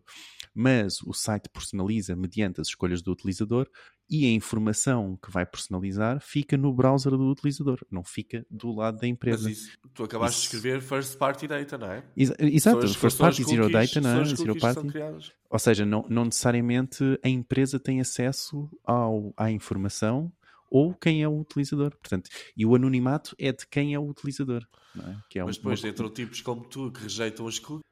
mas o site personaliza mediante as escolhas do utilizador e a informação que vai personalizar fica no browser do utilizador, não fica do lado da Mas empresa. isso, tu acabaste Isso- de escrever first party data, não é? Exa- Exato, as- first party, zero data, não é? Zero party. Ou seja, não, não necessariamente a empresa tem acesso ao, à informação ou quem é o utilizador. Portanto, e o anonimato é de quem é o utilizador. É? Que é Mas um- depois entram tipos como tu que rejeitam as cookies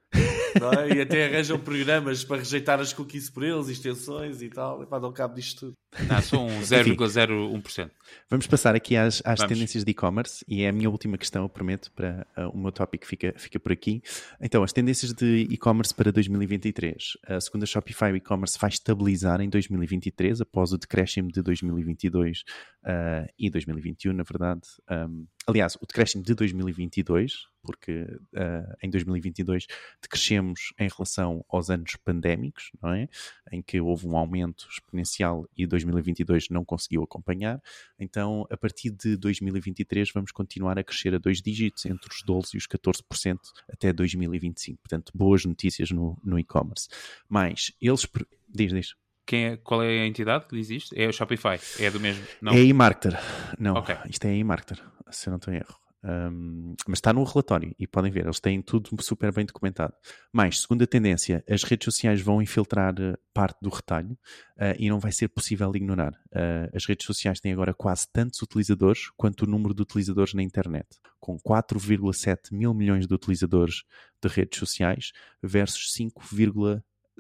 é? e até arranjam programas para rejeitar as cookies por eles, extensões e tal. Epá, dão cabo disto tudo. Não, são 0,01%. Vamos passar aqui às, às tendências de e-commerce e é a minha última questão, eu prometo, para uh, o meu tópico fica, fica por aqui. Então, as tendências de e-commerce para 2023. A segunda Shopify o e-commerce vai estabilizar em 2023 após o decréscimo de 2022 uh, e 2021, na verdade. Um, aliás, o decréscimo de 2022, porque uh, em 2022 decrescemos em relação aos anos pandémicos, não é? Em que houve um aumento exponencial e 2022 não conseguiu acompanhar. Então, a partir de 2023, vamos continuar a crescer a dois dígitos, entre os 12% e os 14% até 2025. Portanto, boas notícias no, no e-commerce. Mas eles. Diz, diz. Quem é, qual é a entidade que diz isto? É o Shopify. É do mesmo. Não. É a eMarketer. Não, Ok. isto é a eMarketer, se eu não estou em erro. Um, mas está no relatório e podem ver, eles têm tudo super bem documentado. Mas, segunda tendência, as redes sociais vão infiltrar eh, parte do retalho eh, e não vai ser possível ignorar. Eh, as redes sociais têm agora quase tantos utilizadores quanto o número de utilizadores na internet, com 4,7 mil milhões de utilizadores de redes sociais versus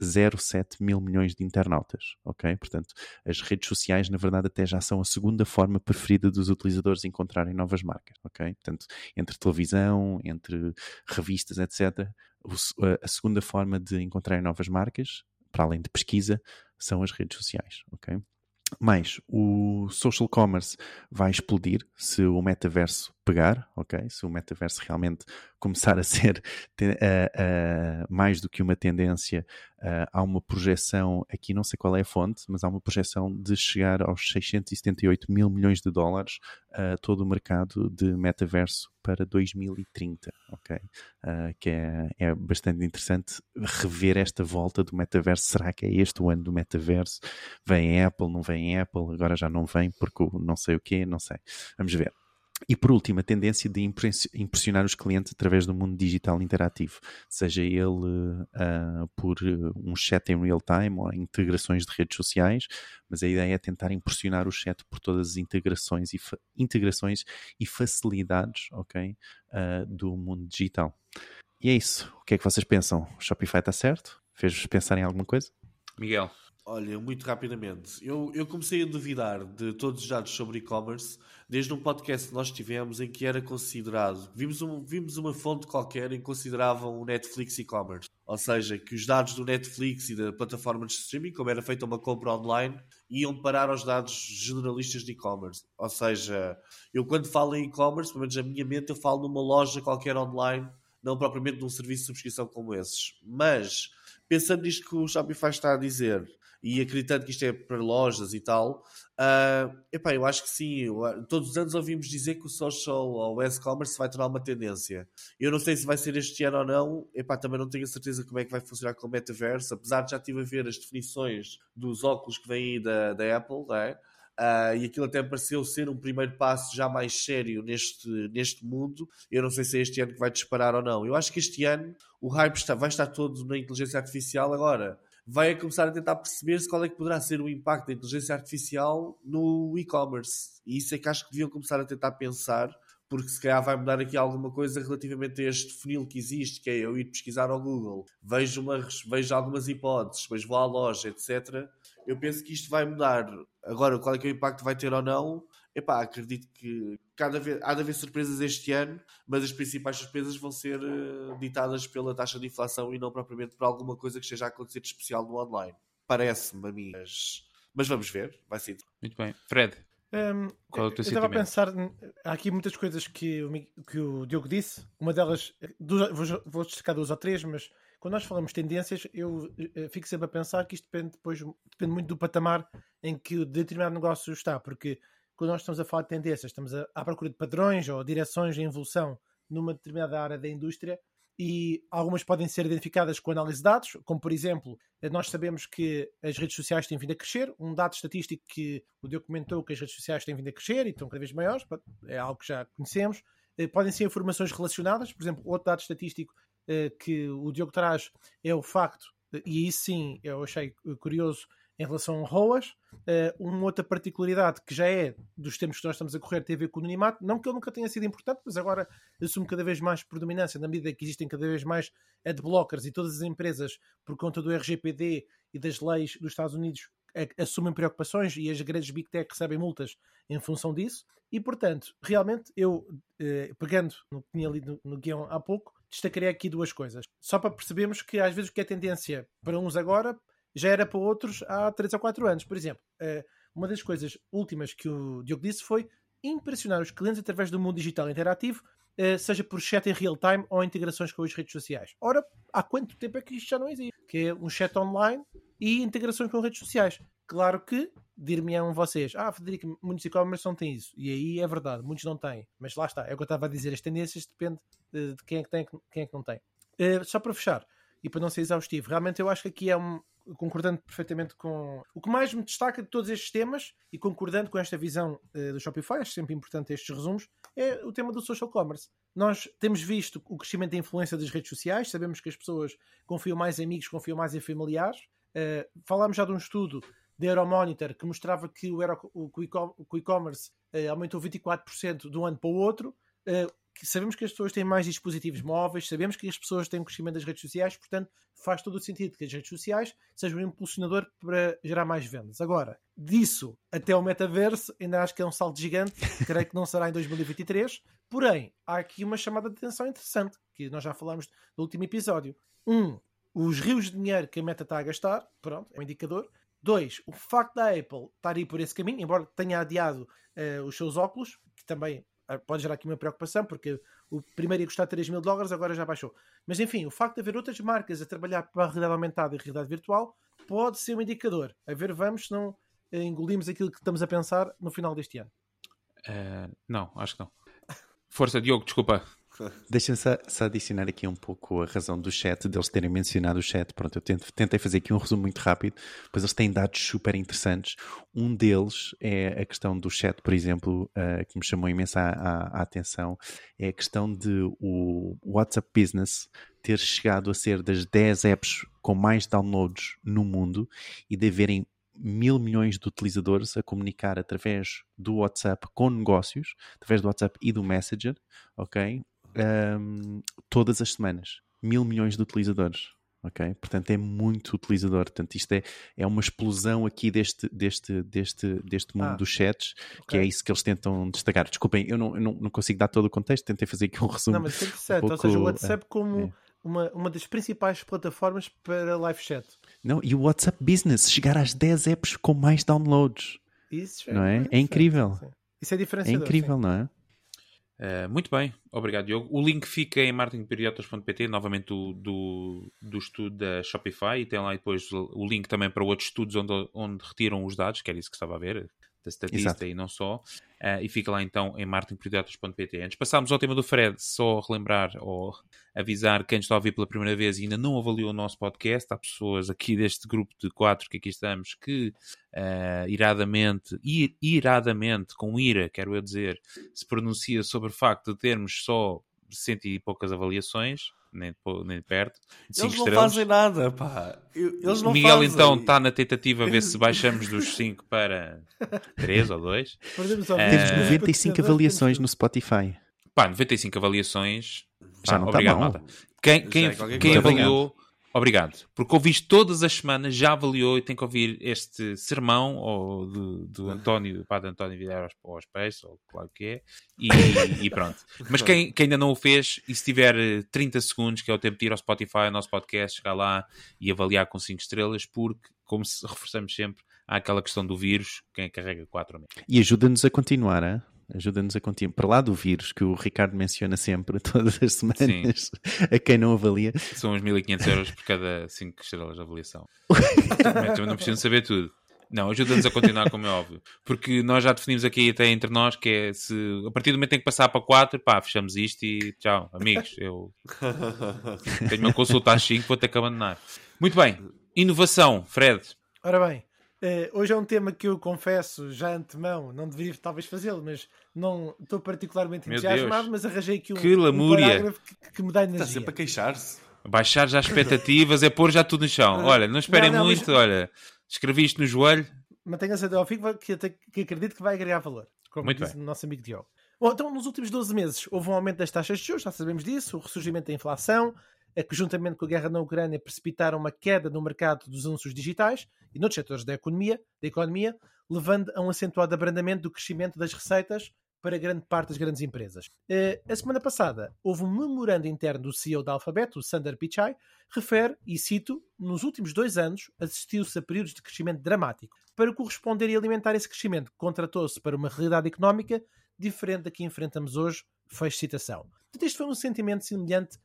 5,07 mil milhões de internautas, ok? Portanto, as redes sociais, na verdade, até já são a segunda forma preferida dos utilizadores encontrarem novas marcas, ok? Portanto, entre televisão, entre revistas, etc., a segunda forma de encontrarem novas marcas, para além de pesquisa, são as redes sociais, ok? Mas o social commerce vai explodir se o metaverso pegar, ok? Se o metaverso realmente começar a ser eh, eh, mais do que uma tendência, eh, há uma projeção, aqui não sei qual é a fonte, mas há uma projeção de chegar aos 678 mil milhões de dólares todo o mercado de metaverso para 2030, ok? Uh, que é, é bastante interessante rever esta volta do metaverso. Será que é este o ano do metaverso? Vem Apple, não vem Apple, agora já não vem porque não sei o quê, não sei. Vamos ver. E por último, a tendência de impressionar os clientes através do mundo digital interativo, seja ele uh, por um chat em real time ou integrações de redes sociais, mas a ideia é tentar impressionar o chat por todas as integrações e, integrações e facilidades okay, uh, do mundo digital. E é isso. O que é que vocês pensam? O Shopify está certo? Fez-vos pensar em alguma coisa? Miguel. Olha, muito rapidamente. Eu, eu comecei a duvidar de todos os dados sobre e-commerce desde um podcast que nós tivemos em que era considerado. Vimos, um, vimos uma fonte qualquer em que consideravam o Netflix e-commerce. Ou seja, que os dados do Netflix e da plataforma de streaming, como era feita uma compra online, iam parar aos dados generalistas de e-commerce. Ou seja, eu quando falo em e-commerce, pelo menos na minha mente, eu falo numa loja qualquer online, não propriamente num serviço de subscrição como esses. Mas, pensando nisto que o Shopify está a dizer, e acreditando que isto é para lojas e tal, uh, epá, eu acho que sim. Eu, todos os anos ouvimos dizer que o social ou o e-commerce vai tornar uma tendência. Eu não sei se vai ser este ano ou não, epá, também não tenho a certeza como é que vai funcionar com o metaverso, apesar de já estive a ver as definições dos óculos que vêm aí da, da Apple, não é? Uh, e aquilo até pareceu ser um primeiro passo já mais sério neste, neste mundo. Eu não sei se é este ano que vai disparar ou não. Eu acho que este ano o hype está, vai estar todo na inteligência artificial. Agora, vai começar a tentar perceber qual é que poderá ser o impacto da inteligência artificial no e-commerce. E isso é que acho que deviam começar a tentar pensar, porque se calhar vai mudar aqui alguma coisa relativamente a este funil que existe, que é eu ir pesquisar ao Google, vejo, uma, vejo algumas hipóteses, depois vou à loja, etc. Eu penso que isto vai mudar. Agora, qual é que é o impacto vai ter ou não? Epá, acredito que cada vez, há de haver surpresas este ano, mas as principais surpresas vão ser uh, ditadas pela taxa de inflação e não propriamente por alguma coisa que esteja a acontecer de especial no online. Parece-me a mim, mas, mas vamos ver, vai ser. Muito bem. Fred, um, qual é o teu eu estava a pensar, há aqui muitas coisas que o, que o Diogo disse, uma delas, vou, vou destacar duas ou três, mas quando nós falamos tendências, eu eh, fico sempre a pensar que isto depende, depois, depende muito do patamar em que o determinado negócio está, porque quando nós estamos a falar de tendências, estamos a, à procura de padrões ou direções de evolução numa determinada área da indústria e algumas podem ser identificadas com análise de dados, como por exemplo, nós sabemos que as redes sociais têm vindo a crescer, um dado estatístico que o Diogo comentou que as redes sociais têm vindo a crescer e estão cada vez maiores, é algo que já conhecemos. Eh, podem ser informações relacionadas, por exemplo, outro dado estatístico eh, que o Diogo traz é o facto, e aí sim eu achei curioso, em relação a ROAS. Uh, uma outra particularidade que já é dos tempos que nós estamos a correr tem a ver com o anonimato, não que ele nunca tenha sido importante, mas agora assume cada vez mais predominância na medida que existem cada vez mais adblockers e todas as empresas, por conta do RGPD e das leis dos Estados Unidos, assumem preocupações e as grandes Big Tech recebem multas em função disso. E, portanto, realmente, eu, eh, pegando no que tinha lido no, no guião há pouco, destacaria aqui duas coisas. Só para percebermos que às vezes o que é tendência para uns agora já era para outros há 3 ou 4 anos. Por exemplo, eh, uma das coisas últimas que o Diogo disse foi impressionar os clientes através do mundo digital interativo, eh, seja por chat em real time ou integrações com as redes sociais. Ora, há quanto tempo é que isto já não existe? Que é um chat online e integrações com redes sociais. Claro que, dir-me-ão vocês, ah, Federico, muitos e-commerce não têm isso. E aí é verdade, muitos não têm. Mas lá está, é o que eu estava a dizer, as tendências depende de, quem é que tem quem é que não tem. Uh, só para fechar, e para não ser exaustivo, realmente eu acho que aqui é um, concordando perfeitamente com o que mais me destaca de todos estes temas e concordando com esta visão uh, do Shopify, acho sempre importante estes resumos, é o tema do social commerce. Nós temos visto o crescimento da influência das redes sociais, sabemos que as pessoas confiam mais em amigos, confiam mais em familiares. Uh, falámos já de um estudo da Euromonitor que mostrava que o e-commerce uh, aumentou 24% de um ano para o outro. Sabemos que as pessoas têm mais dispositivos móveis, sabemos que as pessoas têm um crescimento das redes sociais, portanto faz todo o sentido que as redes sociais sejam um impulsionador para gerar mais vendas. Agora, disso até o metaverso, ainda acho que é um salto gigante, creio que não será em 2023, porém, há aqui uma chamada de atenção interessante, que nós já falámos no último episódio. Um, os rios de dinheiro que a meta está a gastar, pronto, é um indicador. Dois, o facto da Apple estar aí por esse caminho, embora tenha adiado uh, os seus óculos, que também pode gerar aqui uma preocupação, porque o primeiro ia custar 3 mil dólares, agora já baixou. Mas enfim, o facto de haver outras marcas a trabalhar para a realidade aumentada e realidade virtual pode ser um indicador. A ver, vamos, se não eh, engolimos aquilo que estamos a pensar no final deste ano. Uh, não, acho que não. Força, Diogo, desculpa. Deixa-me só, só adicionar aqui um pouco a razão do chat, deles terem mencionado o chat. Pronto, eu tento- tentei fazer aqui um resumo muito rápido, pois eles têm dados super interessantes. Um deles é a questão do chat, por exemplo, eh, que me chamou imensa a- a atenção, é a questão de o WhatsApp Business ter chegado a ser das 10 apps com mais downloads no mundo e de haverem mil milhões de utilizadores a comunicar através do WhatsApp com negócios, através do WhatsApp e do Messenger, ok? Ahm, todas as semanas. Mil milhões de utilizadores. Ok? Portanto, é muito utilizador. Portanto, isto é, é uma explosão aqui deste, deste, deste, deste mundo Ah, dos chats, que ok. é isso que eles tentam destacar. Desculpem, eu não, eu não, não consigo dar todo o contexto, tentei fazer aqui um resumo. Não, mas isso é interessante. um Ou seja, o WhatsApp como é. uma, uma das principais plataformas para live chat. Não, e o WhatsApp Business chegar às 10 apps com mais downloads. Isso já Não é? É interessante, incrível. sim. Isso é É diferenciador. incrível, não é? Uh, muito bem, obrigado Diogo. O link fica em marketingperiotas.pt, novamente do, do, do estudo da Shopify, e tem lá depois o o link também para outros estudos onde, onde retiram os dados, que era isso que estava a ver, da estatística Exato. e não só. Uh, e fica lá então em marketingperiotas.pt. Antes de passarmos ao tema do Fred, só relembrar ou avisar quem está a ouvir pela primeira vez e ainda não avaliou o nosso podcast. Há pessoas aqui deste grupo de quatro que aqui estamos que uh, iradamente, ir, iradamente, com ira, quero eu dizer, se pronuncia sobre o facto de termos só cento e poucas avaliações, nem nem de perto, de Eles não estrelas. fazem nada, pá. Eles não Miguel fazem. então está na tentativa a ver se baixamos dos 5 para 3 ou 2. Perdemos É. ao Temos Eh, 95 avaliações no Spotify. Pá, 95 avaliações. Já Pá, não está obrigado, mal. malta. Quem, quem, é quem avaliou, obrigado. Porque ouviste todas as semanas, já avaliou e tem que ouvir este sermão ou do, do António, do padre António Vidal aos, aos peixes, ou claro que é, e, e pronto. Mas quem, quem ainda não o fez, e se tiver eh, 30 segundos, que é o tempo de ir ao Spotify, ao nosso podcast, chegar lá e avaliar com 5 estrelas, porque, como se reforçamos sempre, há aquela questão do vírus, quem carrega 4 ou menos. E ajuda-nos a continuar, hein? Ajuda-nos a continuar. Para lá do vírus, que o Ricardo menciona sempre, todas as semanas, a quem não avalia. São uns 1500 euros por cada 5 estrelas de avaliação. Mas não precisam saber tudo. Não, ajuda-nos a continuar, como é óbvio. Porque nós já definimos aqui até entre nós que é se a partir do momento em que passar para 4, pá, fechamos isto e tchau, amigos. Eu tenho uma consulta às 5, vou ter que abandonar. Muito bem, inovação, Fred. Ora bem, eh, hoje é um tema que eu confesso já antemão, não deveria talvez fazê-lo, mas não estou particularmente entusiasmado, mas arranjei aqui um, Que um lamúria. parágrafo que, que me dá Está energia. sempre a queixar-se. Baixar já expectativas é pôr já tudo no chão. Olha, não esperem Não, não, muito, mas- olha, escrevi isto no joelho. Mantenha-se até ao fim, que, até- que acredito que vai agregar valor, como Muito disse bem. o nosso amigo Diogo. Bom, então nos últimos 12 meses houve um aumento das taxas de juros, já sabemos disso, o ressurgimento da inflação, que juntamente com a guerra na Ucrânia precipitaram uma queda no mercado dos anúncios digitais e noutros setores da economia, da economia, levando a um acentuado abrandamento do crescimento das receitas para grande parte das grandes empresas. Eh, A semana passada houve um memorando interno do CEO da Alphabet, o Sundar Pichai, refere, e cito, nos últimos dois anos assistiu-se a períodos de crescimento dramático. Para corresponder e alimentar esse crescimento, contratou-se para uma realidade económica diferente da que enfrentamos hoje, fecho citação. Portanto, este foi um sentimento semelhante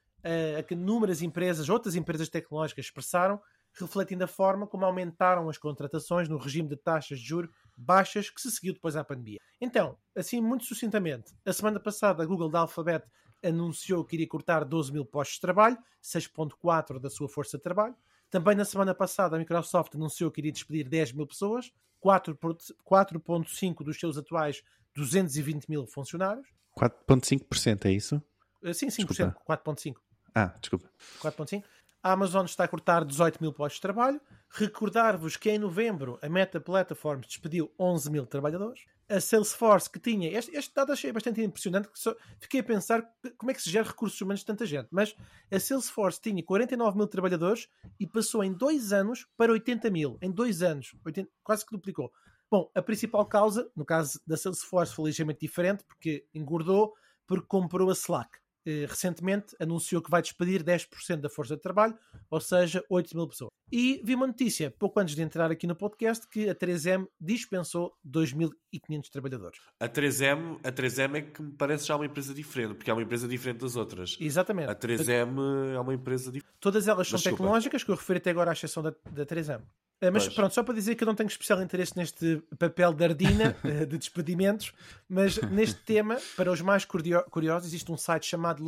a que inúmeras empresas, outras empresas tecnológicas expressaram, refletindo a forma como aumentaram as contratações no regime de taxas de juros baixas que se seguiu depois à pandemia. Então, assim, muito sucintamente, a semana passada a Google da Alphabet anunciou que iria cortar 12 mil postos de trabalho, 6.4 da sua força de trabalho. Também na semana passada a Microsoft anunciou que iria despedir 10 mil pessoas, 4 por- 4.5 dos seus atuais 220 mil funcionários. 4,5% é isso? Eh, Sim, 5%, Desculpa. 4.5. Ah, desculpa. 4.5. A Amazon está a cortar 18 mil postos de trabalho. Recordar-vos que em novembro a Meta Platforms despediu 11 mil trabalhadores. A Salesforce que tinha, este, este dado achei bastante impressionante, só, fiquei a pensar como é que se gera recursos humanos de tanta gente, mas a Salesforce tinha 49 mil trabalhadores e passou em dois anos para 80 mil. Em dois anos, 80 quase que duplicou. Bom, a principal causa, no caso da Salesforce, foi ligeiramente diferente, porque engordou, porque comprou a Slack. Eh, recentemente anunciou que vai despedir 10% da força de trabalho, ou seja, 8 mil pessoas. E vi uma notícia, pouco antes de entrar aqui no podcast, que a 3M dispensou 2.500 trabalhadores. A 3M, a 3M é que me parece já uma empresa diferente, porque é uma empresa diferente das outras. Exatamente. A 3M é uma empresa diferente. Todas elas são desculpa. tecnológicas, que eu referi até agora à exceção da, da 3M. Eh, Mas Pois. pronto, só para dizer que eu não tenho especial interesse neste papel de ardina eh, de despedimentos, mas neste tema, para os mais curio- curiosos, existe um site chamado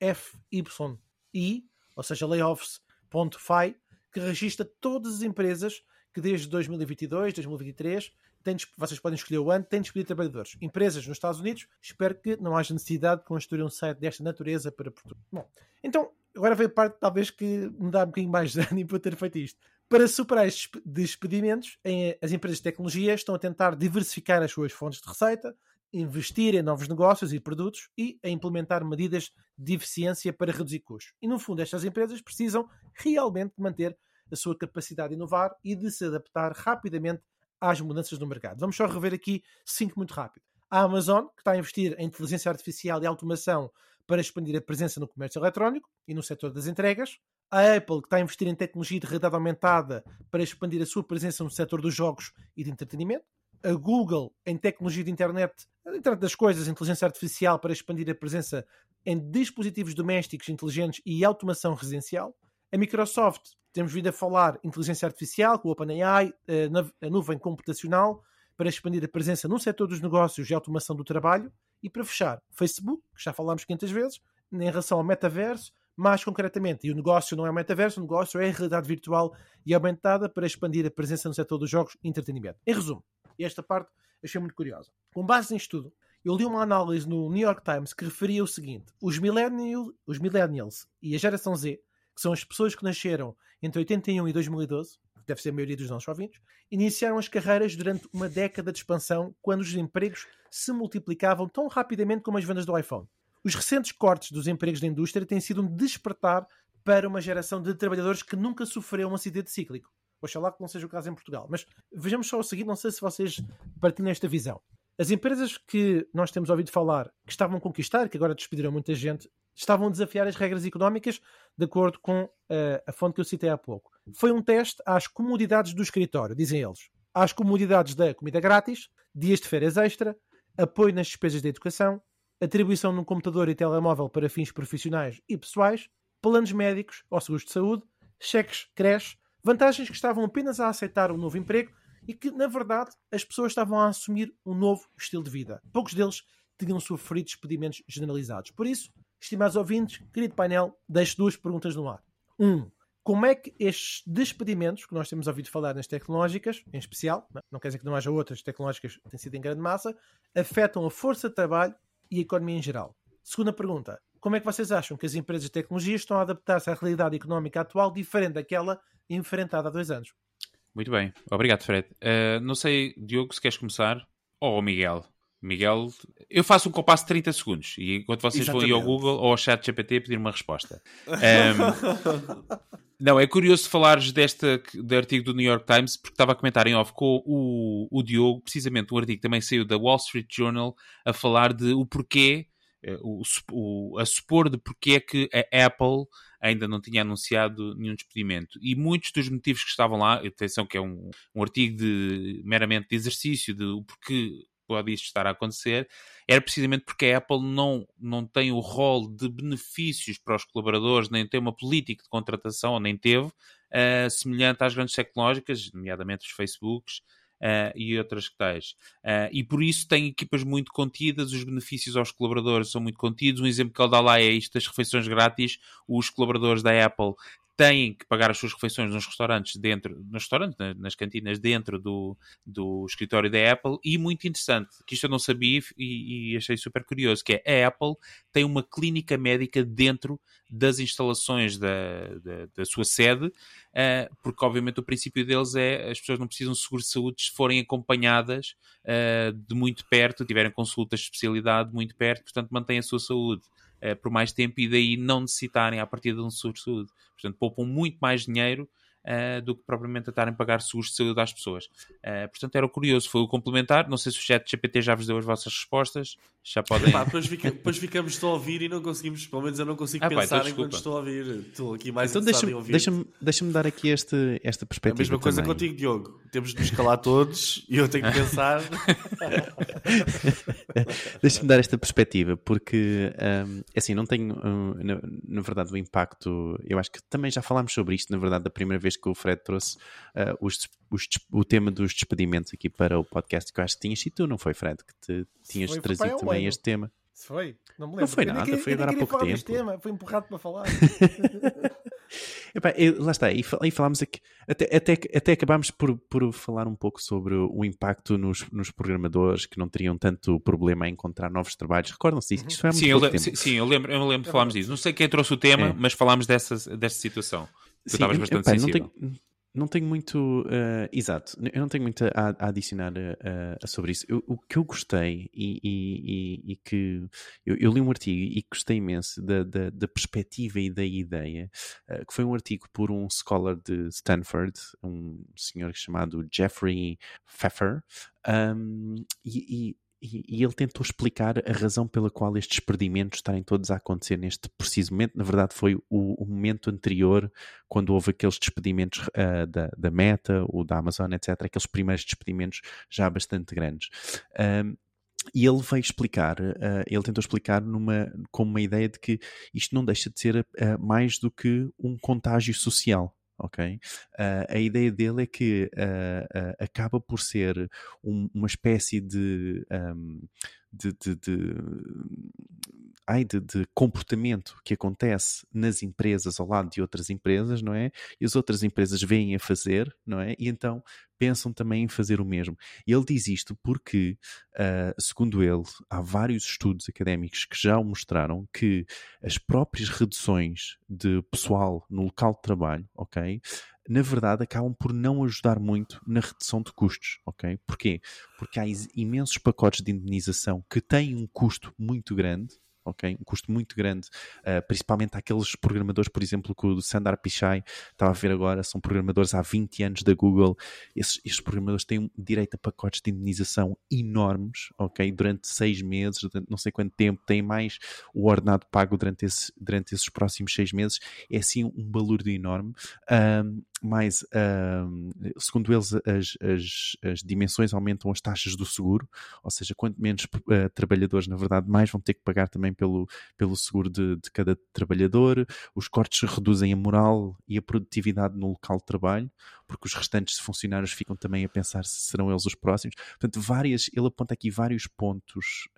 layoffs.fyi, ou seja, layoffs.fi, que registra todas as empresas que desde 2022, 2023, têm, vocês podem escolher o ano, têm despedido trabalhadores. Empresas nos Estados Unidos, espero que não haja necessidade de construir um site desta natureza para Portugal. Bom, então, agora veio a parte talvez que me dá um bocadinho mais de ânimo para ter feito isto. Para superar estes despe- despedimentos, as empresas de tecnologia estão a tentar diversificar as suas fontes de receita, investir em novos negócios e produtos e a implementar medidas de eficiência para reduzir custos. E no fundo, estas empresas precisam realmente manter a sua capacidade de inovar e de se adaptar rapidamente às mudanças no mercado. Vamos só rever aqui cinco muito rápido. A Amazon, que está a investir em inteligência artificial e automação para expandir a presença no comércio eletrónico e no setor das entregas. A Apple, que está a investir em tecnologia de realidade aumentada para expandir a sua presença no setor dos jogos e de entretenimento. A Google, em tecnologia de internet, internet das coisas, inteligência artificial para expandir a presença em dispositivos domésticos inteligentes e automação residencial. A Microsoft, temos vindo a falar inteligência artificial com o OpenAI, a nuvem computacional, para expandir a presença no setor dos negócios e automação do trabalho. E para fechar, Facebook, que já falámos 500 vezes, em relação ao metaverso, mais concretamente, e o negócio não é o metaverso, o negócio é a realidade virtual e aumentada para expandir a presença no setor dos jogos e entretenimento. Em resumo, esta parte achei muito curiosa. Com base nisto tudo, eu li uma análise no New York Times que referia o seguinte: os, millennial, os millennials e a geração Z, que são as pessoas que nasceram entre 81 e 2012, que deve ser a maioria dos nossos ouvintes, iniciaram as carreiras durante uma década de expansão quando os empregos se multiplicavam tão rapidamente como as vendas do iPhone. Os recentes cortes dos empregos da indústria têm sido um despertar para uma geração de trabalhadores que nunca sofreu um acidente cíclico. Oxalá que não seja o caso em Portugal. Mas vejamos só o seguinte, não sei se vocês partilham esta visão. As empresas que nós temos ouvido falar que estavam a conquistar, que agora despediram muita gente, estavam a desafiar as regras económicas de acordo com eh, a fonte que eu citei há pouco. Foi um teste às comodidades do escritório, dizem eles. Às comodidades da comida grátis, dias de férias extra, apoio nas despesas da educação, atribuição num computador e telemóvel para fins profissionais e pessoais, planos médicos ou seguros de saúde, cheques, creche, vantagens que estavam apenas a aceitar um novo emprego e que, na verdade, as pessoas estavam a assumir um novo estilo de vida. Poucos deles tinham sofrido despedimentos generalizados. Por isso, estimados ouvintes, querido painel, deixo duas perguntas no ar. Um, como é que estes despedimentos, que nós temos ouvido falar nas tecnológicas, em especial, não quer dizer que não haja outras tecnológicas que têm sido em grande massa, afetam a força de trabalho e a economia em geral? Segunda pergunta, como é que vocês acham que as empresas de tecnologia estão a adaptar-se à realidade económica atual diferente daquela enfrentada há dois anos? Muito bem, obrigado, Fred. Uh, não sei, Diogo, se queres começar, ou Miguel. Miguel, eu faço um compasso de 30 segundos e enquanto vocês vão ir ao Google ou ao chat GPT pedir uma resposta. Um, não, é curioso falares deste de artigo do New York Times porque estava a comentar em off com o, o Diogo, precisamente um artigo que também saiu da Wall Street Journal a falar de o porquê, o, o, a supor de porque é que a Apple ainda não tinha anunciado nenhum despedimento. E muitos dos motivos que estavam lá, atenção que é um, um artigo de, meramente de exercício, de o porquê pode isto estar a acontecer, era precisamente porque a Apple não, não tem o rol de benefícios para os colaboradores, nem tem uma política de contratação, nem teve, uh, semelhante às grandes tecnológicas, nomeadamente os Facebooks, Uh, e outras que tais. Uh, e por isso tem equipas muito contidas, os benefícios aos colaboradores são muito contidos. Um exemplo que ele dá lá é isto das refeições grátis. Os colaboradores da Apple têm que pagar as suas refeições nos restaurantes dentro, nos restaurantes, nas cantinas dentro do, do escritório da Apple e muito interessante, que isto eu não sabia e, e achei super curioso, que é a Apple tem uma clínica médica dentro das instalações da, da, da sua sede, uh, porque obviamente o princípio deles é as pessoas não precisam de seguro de saúde se forem acompanhadas uh, de muito perto, tiverem consultas de especialidade muito perto, portanto mantêm a sua saúde. Uh, por mais tempo e daí não necessitarem a partir de um saúde. Portanto, poupam muito mais dinheiro uh, do que propriamente a estarem a pagar seguros de saúde às pessoas. Uh, portanto, era curioso, foi o complementar. Não sei se o chat GPT já vos deu as vossas respostas. Já podem. Epá, depois, fica, depois, ficamos a ouvir e não conseguimos, pelo menos eu não consigo ah, pensar pá, então, enquanto estou a ouvir. Estou aqui mais então deixa em ouvir. Deixa-me deixa dar aqui este, esta perspectiva. É a mesma coisa também. contigo, Diogo. Temos de nos calar todos e eu tenho que pensar. Deixa-me dar esta perspectiva, porque um, assim, não tenho, um, na, na, verdade, o impacto. Eu acho que também já falámos sobre isto, na verdade, da primeira vez vez que o Fred trouxe uh, os, os, o tema dos despedimentos aqui para o podcast, que eu acho que tinhas sido tu, não foi, Fred? Que te, tinhas foi, trazido também este tema. Se foi? Não me lembro. Não foi nada, queria- foi agora há pouco tempo. tema, Foi empurrado para falar. Epá, eu- lá está, e, fal- e falámos aqui, até, até, até acabámos por, por falar um pouco sobre o impacto nos, nos programadores que não teriam tanto problema em encontrar novos trabalhos. Recordam-se disso? Isto foi há muito Sim, eu, pouco le- tempo. sim, sim, eu lembro, eu lembro de falarmos disso. Não sei quem trouxe o tema, É. mas falámos dessa, dessa situação. Tu Sim, estavas eu- bastante epá, não sensível. tenho, não tenho muito. eh, exato, eu não tenho muito a, a adicionar eh, sobre isso. Eu- o que eu gostei e, e- e- que. Eu, eu li um artigo e gostei imenso da, da, da perspectiva e da ideia, eh, que foi um artigo por um scholar de Stanford, um senhor chamado Jeffrey Pfeffer, um, e- e e, e ele tentou explicar a razão pela qual estes perdimentos estarem todos a acontecer neste preciso momento. Na verdade, foi o, o momento anterior, quando houve aqueles despedimentos ah, da, da Meta, ou da Amazon, etc. Aqueles primeiros despedimentos já bastante grandes. Ahm, e ele veio explicar, ah, ele tentou explicar numa, com uma ideia de que isto não deixa de ser ah, mais do que um contágio social. Ok? Ah, a ideia dele é que ah, ah, acaba por ser um- uma espécie de, ahm, de, de- de- ai, de- de comportamento que acontece nas empresas ao lado de outras empresas, não é? E as outras empresas veem a fazer, não é? E então pensam também em fazer o mesmo. E ele diz isto porque, ah, segundo ele, há vários estudos académicos que já mostraram que as próprias reduções de pessoal no local de trabalho, ok? Na verdade, acabam por não ajudar muito na redução de custos, ok? Porquê? Porque há imensos pacotes de indenização que têm um custo muito grande, ok? Um custo muito grande, ah, principalmente aqueles programadores, por exemplo, que o Sundar Pichai estava a ver agora, são programadores há 20 anos da Google. Esses, estes programadores têm um direito a pacotes de indenização enormes, ok? Durante seis meses, durante não sei quanto tempo, têm mais o ordenado pago durante, esse, durante esses próximos seis meses. É assim um balúrdio enorme. Ahm, ahm, segundo eles, as, as, as dimensões aumentam as taxas do seguro, ou seja, quanto menos eh, trabalhadores, na verdade, mais vão ter que pagar também pelo, pelo seguro de, de cada trabalhador. Os cortes reduzem a moral e a produtividade no local de trabalho, porque os restantes funcionários ficam também a pensar se serão eles os próximos. Portanto, várias, ele aponta aqui vários pontos.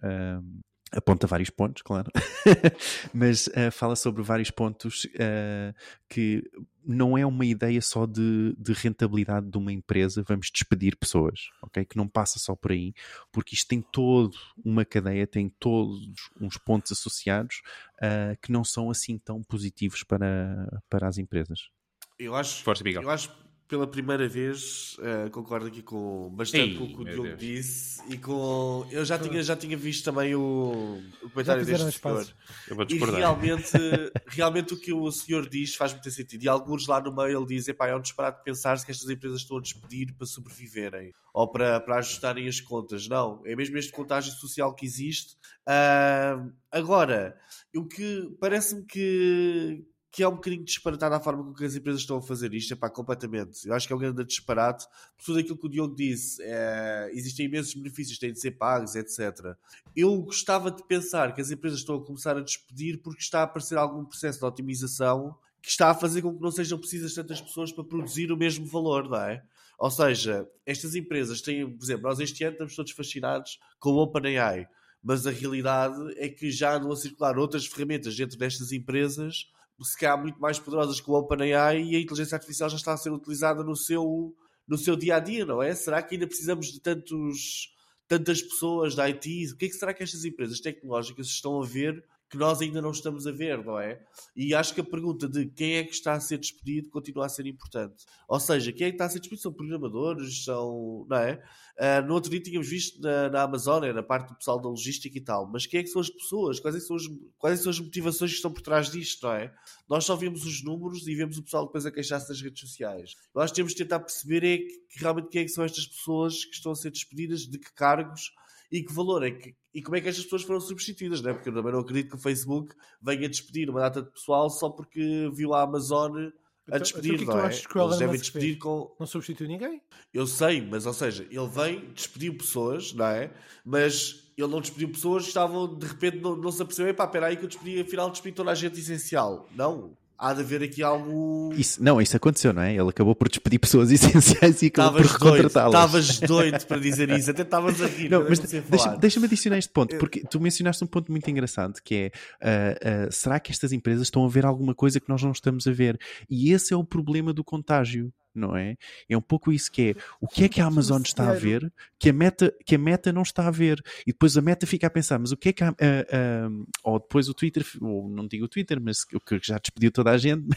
Aponta vários pontos, claro, mas ah, fala sobre vários pontos ah, que não é uma ideia só de, de rentabilidade de uma empresa, vamos despedir pessoas, ok? Que não passa só por aí, porque isto tem todo uma cadeia, tem todos uns pontos associados ah, que não são assim tão positivos para, para as empresas. Eu acho, Força, Miguel. eu acho pela primeira vez eh, concordo aqui com bastante Ei, com o que o Diogo Deus. disse e com. Eu já tinha, já tinha visto também o, o comentário deste espaço. senhor. Eu vou E discordar. realmente, realmente o que o senhor diz faz muito sentido. E alguns lá no meio ele diz: epá, é um disparate pensar-se que estas empresas estão a despedir para sobreviverem ou para, para ajustarem as contas. Não, é mesmo este contágio social que existe. Ah, agora, o que parece-me que, que é um bocadinho disparatado a forma que as empresas estão a fazer isto, é pá, completamente. Eu acho que é um grande disparate. Por tudo aquilo que o Diogo disse, é, existem imensos benefícios, têm de ser pagos, etc. Eu gostava de pensar que as empresas estão a começar a despedir porque está a aparecer algum processo de otimização que está a fazer com que não sejam precisas tantas pessoas para produzir o mesmo valor, não é? Ou seja, estas empresas têm, por exemplo, nós este ano estamos todos fascinados com o OpenAI, mas a realidade é que já andam a circular outras ferramentas dentro destas empresas, se calhar muito mais poderosas que o OpenAI e a inteligência artificial já está a ser utilizada no seu, no seu dia a dia, não é? Será que ainda precisamos de tantos, tantas pessoas da IT? O que é que será que estas empresas tecnológicas estão a ver que nós ainda não estamos a ver, não é? E acho que a pergunta de quem é que está a ser despedido continua a ser importante. Ou seja, quem é que está a ser despedido? São programadores, são. Não é? Ah, no outro dia tínhamos visto na, na Amazônia, na parte do pessoal da logística e tal, mas quem é que são as pessoas? Quais é são as, quais é são as motivações que estão por trás disto, não é? Nós só vemos os números e vemos o pessoal depois a queixar-se nas redes sociais. Nós temos de tentar perceber é que, que realmente quem é que são estas pessoas que estão a ser despedidas, de que cargos e que valor é que e como é que estas pessoas foram substituídas, né? porque eu também não acredito que o Facebook venha despedir uma data de pessoal só porque viu a Amazon a Então- despedir, então o que é que não é? que o Elon Eles devem despedir fez? com. Não substitui ninguém? Eu sei, mas ou seja, ele vem, despediu pessoas, não é? Mas ele não despediu pessoas que estavam, de repente, não, não se apercebeu, pá, espera aí que eu despedi, afinal despedi toda a gente essencial. Não. Há de haver aqui algo. Isso, não, isso aconteceu, não é? Ele acabou por despedir pessoas essenciais e acabou por recontratá-las. estavas doido para dizer isso, até estavas a rir. Não, mas a deixa- deixa-me adicionar este ponto, porque tu mencionaste um ponto muito engraçado que é ah, ah, será que estas empresas estão a ver alguma coisa que nós não estamos a ver? E esse é o problema do contágio, não é? É um pouco isso que é o que é que a Amazon está a ver que a Meta, que a Meta não está a ver? E depois a Meta fica a pensar, mas o que é que a, a- a- ou depois o Twitter, ou não digo o Twitter, mas o que já despediu toda a gente.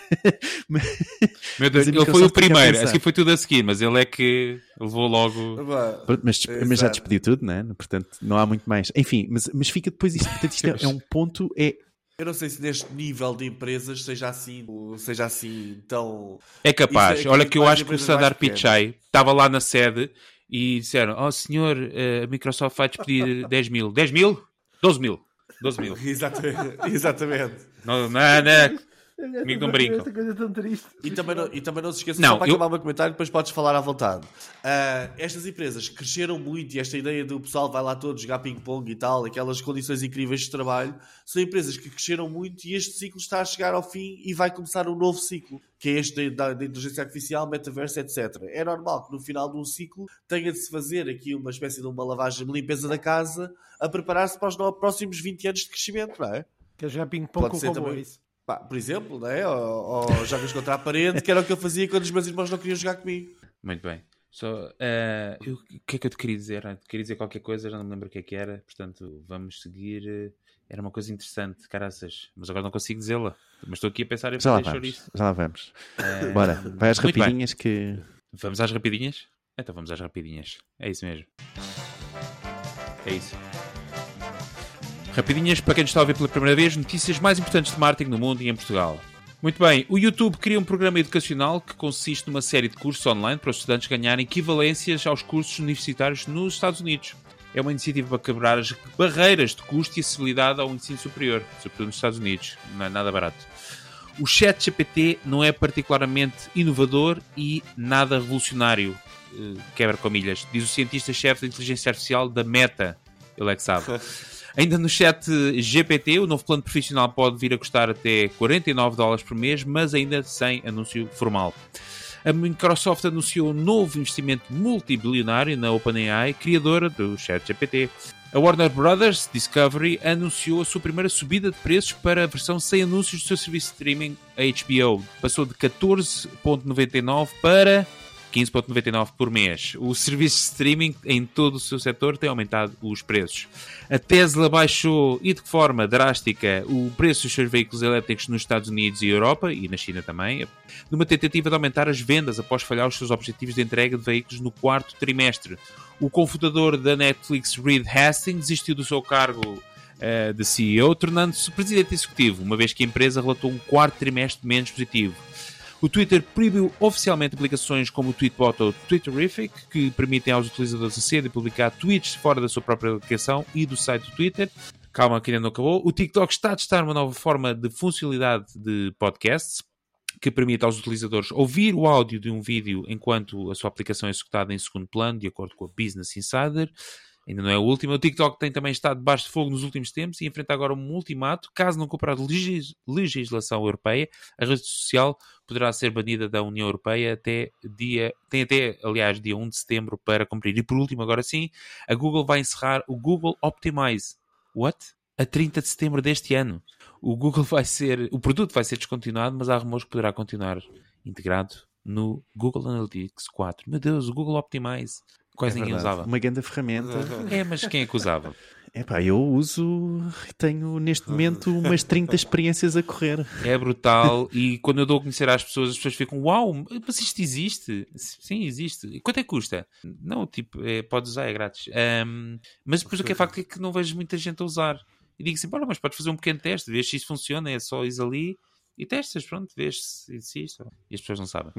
Meu Deus, Mas ele foi o primeiro, assim foi tudo a seguir, mas ele é que levou logo. Mas, mas já despediu tudo, não é? Portanto, não há muito mais. Enfim, mas, mas fica depois isto. Portanto, isto é, é um ponto. É, Eu não sei se neste nível de empresas seja assim, seja assim tão. É capaz. Isso é Olha que eu acho que o Sadar. Pichai estava lá na sede e disseram: Oh senhor, eh, a Microsoft vai despedir 10 mil. 10 mil? 12 mil. 12 mil. Exatamente. Exatamente. Não, não, não. Comigo não brincam. Esta coisa tão triste. E também não, e também não se esqueça, Não, só para eu- acabar o meu comentário, depois podes falar à vontade. Ah, estas empresas cresceram muito e esta ideia do pessoal vai lá todos jogar ping-pong e tal, aquelas condições incríveis de trabalho, são empresas que cresceram muito e este ciclo está a chegar ao fim e vai começar um novo ciclo, que é este da, da inteligência artificial, metaverso, etc. É normal que no final de um ciclo tenha de se fazer aqui uma espécie de uma lavagem de limpeza da casa a preparar-se para os próximos 20 anos de crescimento, não é? Quer jogar ping-pong com ser robô, também. é isso? Pá, por exemplo, né? ou, ou jogas contra a parede, que era o que eu fazia quando os meus irmãos não queriam jogar comigo. Muito bem. Só, eu- o que é que eu te queria dizer? Eu queria dizer qualquer coisa, já não me lembro o que é que era. Portanto, vamos seguir. Era uma coisa interessante, caraças. Mas agora não consigo dizê-la. Mas estou aqui a pensar em já lá fazer vamos. chouriço. Já lá vamos. Eh, Bora, vai às muito bem. rapidinhas que. Vamos às rapidinhas? Então vamos às rapidinhas. É isso mesmo. É isso. Rapidinhas, para quem nos está a ouvir pela primeira vez, notícias mais importantes de marketing no mundo e em Portugal. Muito bem, o YouTube cria um programa educacional que consiste numa série de cursos online para os estudantes ganharem equivalências aos cursos universitários nos Estados Unidos. É uma iniciativa para quebrar as barreiras de custo e acessibilidade ao ensino superior, sobretudo nos Estados Unidos. Não é nada barato. O chat GPT não é particularmente inovador e nada revolucionário, eh, quebra comilhas, diz o cientista-chefe da inteligência artificial da Meta, ele é que sabe. Ainda no chat GPT, o novo plano profissional pode vir a custar até 49 dólares por mês, mas ainda sem anúncio formal. A Microsoft anunciou um novo investimento multibilionário na OpenAI, criadora do ChatGPT. A Warner Brothers Discovery anunciou a sua primeira subida de preços para a versão sem anúncios do seu serviço de streaming HBO. Passou de 14.99 para 15.99 por mês. O serviço de streaming em todo o seu setor tem aumentado os preços. A Tesla baixou e de que forma drástica o preço dos seus veículos elétricos nos Estados Unidos e Europa e na China também, numa tentativa de aumentar as vendas após falhar os seus objetivos de entrega de veículos no quarto trimestre. O cofundador da Netflix, Reed Hastings, desistiu do seu cargo eh, de CEO, tornando-se presidente executivo, uma vez que a empresa relatou um quarto trimestre menos positivo. O Twitter proibiu oficialmente aplicações como o Tweetbot ou o Twitterific, que permitem aos utilizadores aceder e publicar tweets fora da sua própria aplicação e do site do Twitter. Calma, que ainda não acabou. O TikTok está a testar uma nova forma de funcionalidade de podcasts, que permite aos utilizadores ouvir o áudio de um vídeo enquanto a sua aplicação é executada em segundo plano, de acordo com a Business Insider. Ainda não é a última. O TikTok tem também estado debaixo de fogo nos últimos tempos e enfrenta agora um ultimato. Caso não cumpra a legis- legislação europeia, a rede social poderá ser banida da União Europeia até dia. Tem até, aliás, dia 1 de setembro para cumprir. E por último, agora sim, a Google vai encerrar o Google Optimize. What? A 30 de setembro deste ano. O Google vai ser. O produto vai ser descontinuado, mas há rumores que poderá continuar integrado no Google Analytics 4. Meu Deus, o Google Optimize. Quase É ninguém verdade. usava. Uma grande ferramenta. É, mas quem é que usava? Epá, eu uso, tenho neste momento umas 30 experiências a correr. É brutal e quando eu dou a conhecer às pessoas, as pessoas ficam, uau, mas isto existe? Sim, existe. E quanto é que custa? Não, tipo, é, podes usar, é grátis. Ahm, mas depois o que é facto é que não vejo muita gente a usar. E digo assim, bora, mas podes fazer um pequeno teste, vês se isto funciona, é só ir ali e testas, pronto, vês se, isto. E as pessoas não sabem.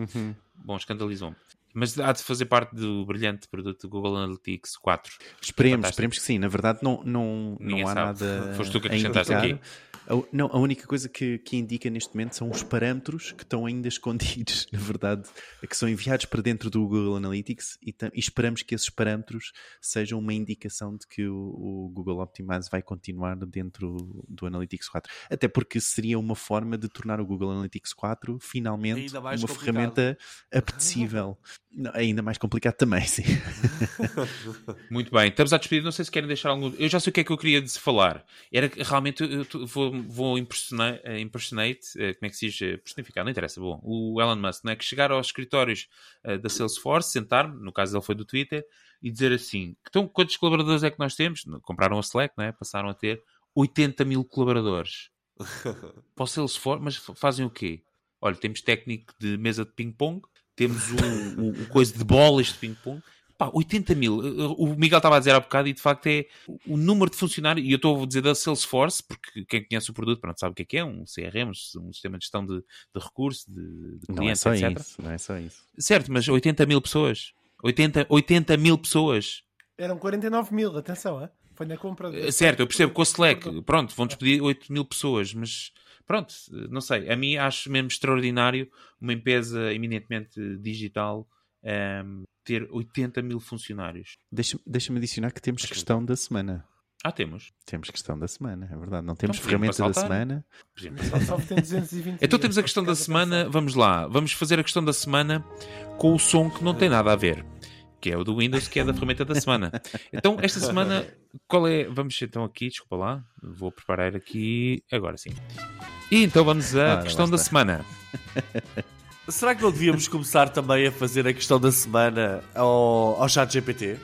Bom, escandalizou-me. Mas há de fazer parte do brilhante produto Google Analytics 4. Esperemos, Fantástico. esperemos que sim. Na verdade, não, não, Ninguém não há sabe. nada. Foste tu que acrescentaste aqui. A, não, a única coisa que, que indica neste momento são os parâmetros que estão ainda escondidos, na verdade, que são enviados para dentro do Google Analytics e, e esperamos que esses parâmetros sejam uma indicação de que o, o, Google Optimize vai continuar dentro do Analytics 4. Até porque seria uma forma de tornar o Google Analytics 4 finalmente uma complicado. ferramenta apetecível. Não, ainda mais complicado também, sim. Muito bem, estamos a despedir. Não sei se querem deixar algum. Eu já sei o que é que eu queria falar. Era realmente eu vou, vou impressionar, eh, impersonate, eh, como é que se diz? Eh, personificar, não interessa. Bom, o Elon Musk, não é? Que chegar aos escritórios da Salesforce, sentar-me, no caso ele foi do Twitter, e dizer assim: então, quantos colaboradores é que nós temos? Compraram a Slack, não é? Passaram a ter 80 mil colaboradores. Para o Salesforce, mas fazem o quê? Olha, temos técnico de mesa de ping-pong, temos o, o, o, coisa de bolas de ping-pong. Pá, 80 mil. O Miguel estava a dizer há bocado e de facto é o número de funcionários, e eu estou a dizer da Salesforce, porque quem conhece o produto pronto, sabe o que é que é, um CRM, um sistema de gestão de, de recursos, de, de clientes, não é só etc. Isso, não é só isso. Certo, mas 80 mil pessoas. 80, 80 mil pessoas. Eram 49 mil, atenção, é? foi na compra. De... Certo, eu percebo com a Slack, pronto, vão despedir 8 mil pessoas, mas pronto, não sei, a mim acho mesmo extraordinário uma empresa eminentemente digital um, ehm, ter 80 mil funcionários. Deixa-me deixa adicionar que temos questão da semana. Ah, temos. Temos questão da semana, é verdade. Não temos então, ferramenta da semana. Só, tem 220 então temos a questão da semana. Vamos lá. Vamos fazer a questão da semana com o som que não tem nada a ver. Que é o do Windows, que é da ferramenta da semana. Então, esta semana, qual é? Vamos então aqui, desculpa lá. Vou preparar aqui. Agora sim. E então vamos à ah, questão da semana. Será que não devíamos começar também a fazer a questão da semana ao, ao chat GPT?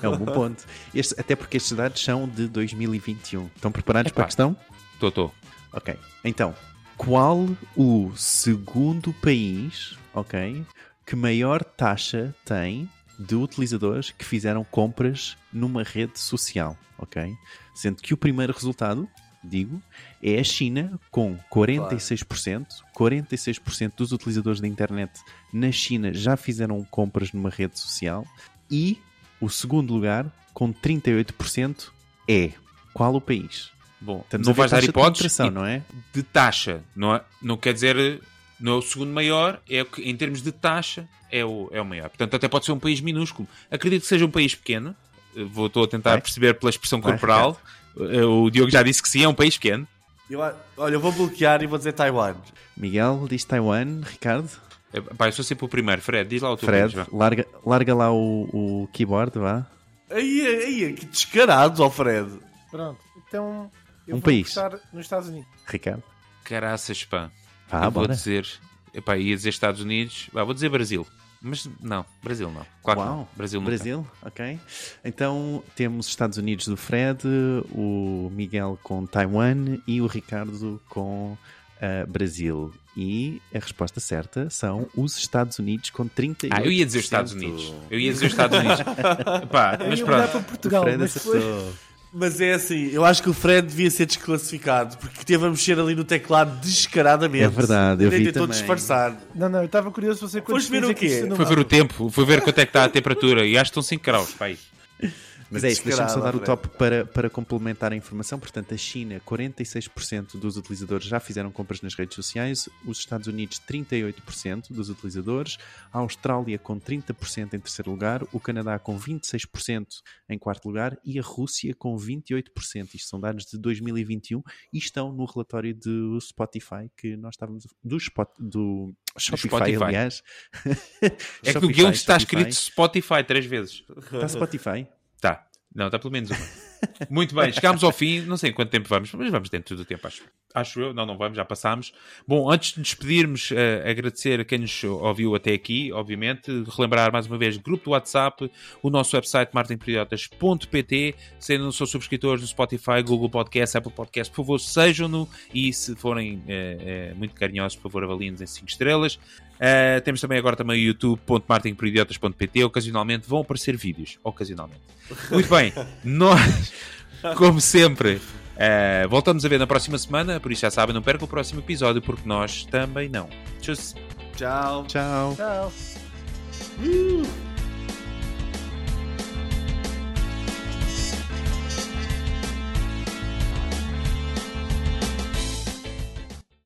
é um bom ponto. Este, até porque estes dados são de 2021. Estão preparados Epá. para a questão? Estou, estou. Ok. Então, qual o segundo país, ok, que maior taxa tem de utilizadores que fizeram compras numa rede social, ok? Sendo que o primeiro resultado digo, é a China com 46%. Claro. 46% dos utilizadores da internet na China já fizeram compras numa rede social. E o segundo lugar, com 38%, é qual o país? Bom, não vais dar hipóteses de, não é? de taxa, não, é? não quer dizer não é o segundo maior, é que em termos de taxa é o, é o maior. Portanto, até pode ser um país minúsculo. Acredito que seja um país pequeno. Vou, estou a tentar Vai. perceber pela expressão Vai, corporal. Eh, o Diogo já disse que sim, é um país pequeno. Eu, olha, eu vou bloquear e vou dizer Taiwan. Miguel diz Taiwan, Ricardo. É, pá, eu sou sempre o primeiro. Fred, diz lá o teu Fred, país, larga, larga lá o, o keyboard, vá. Aí, aí, que descarado, ó Fred. Pronto, então eu um vou país. nos Estados Unidos. Ricardo. Caraças, pá. Ah, eu vou dizer, epá, ia dizer Estados Unidos, vá, vou dizer Brasil. Mas não, Brasil não. Claro Uau, não. Brasil não. Brasil, ok. Então temos Estados Unidos do Fred, o Miguel com Taiwan e o Ricardo com uh, Brasil. E a resposta certa são os Estados Unidos com 38%. Ah, eu ia dizer os Estados Unidos. Eu ia dizer os Estados Unidos. Pá, mas pronto. Para Portugal, mas foi... Mas é assim, eu acho que o Fred devia ser desclassificado porque teve a mexer ali no teclado descaradamente. É verdade, eu vi tentou também. disfarçar. Não, não, eu estava curioso se você Foste ver o quê? Foi ver o tempo, foi ver quanto é que está a temperatura e acho que estão 5 graus, pai. Mas é isso, deixa-me só dar o top para, para complementar a informação. Portanto, a China, 46% dos utilizadores já fizeram compras nas redes sociais, os Estados Unidos, 38% dos utilizadores, a Austrália com 30% em terceiro lugar, o Canadá com 26% em quarto lugar e a Rússia com 28%. Isto são dados de 2021 e estão no relatório do Spotify que nós estávamos. do, Spot, do Shopify, Spotify. aliás. é que no guião está escrito Spotify três vezes. Está Spotify? Tá. Não, está pelo menos uma. Muito bem, chegámos ao fim, não sei quanto tempo vamos, mas vamos dentro do tempo, acho. Acho eu, não, não vamos, já passámos. Bom, antes de despedirmos, uh, agradecer a quem nos ouviu até aqui, obviamente, relembrar mais uma vez, grupo do WhatsApp, o nosso website martinperiotas.pt, se ainda não são subscritores do Spotify, Google Podcast, Apple Podcast, por favor, sejam-no e se forem uh, uh, muito carinhosos, por favor, avaliem-nos em 5 estrelas. Temos também agora também o youtube.martinperidiotas.pt ocasionalmente vão aparecer vídeos, ocasionalmente. Muito bem, nós, como sempre, uh, voltamos a ver na próxima semana, por isso já sabem, não percam o próximo episódio, porque nós também não. Tchau. Tchau. Tchau. Uh.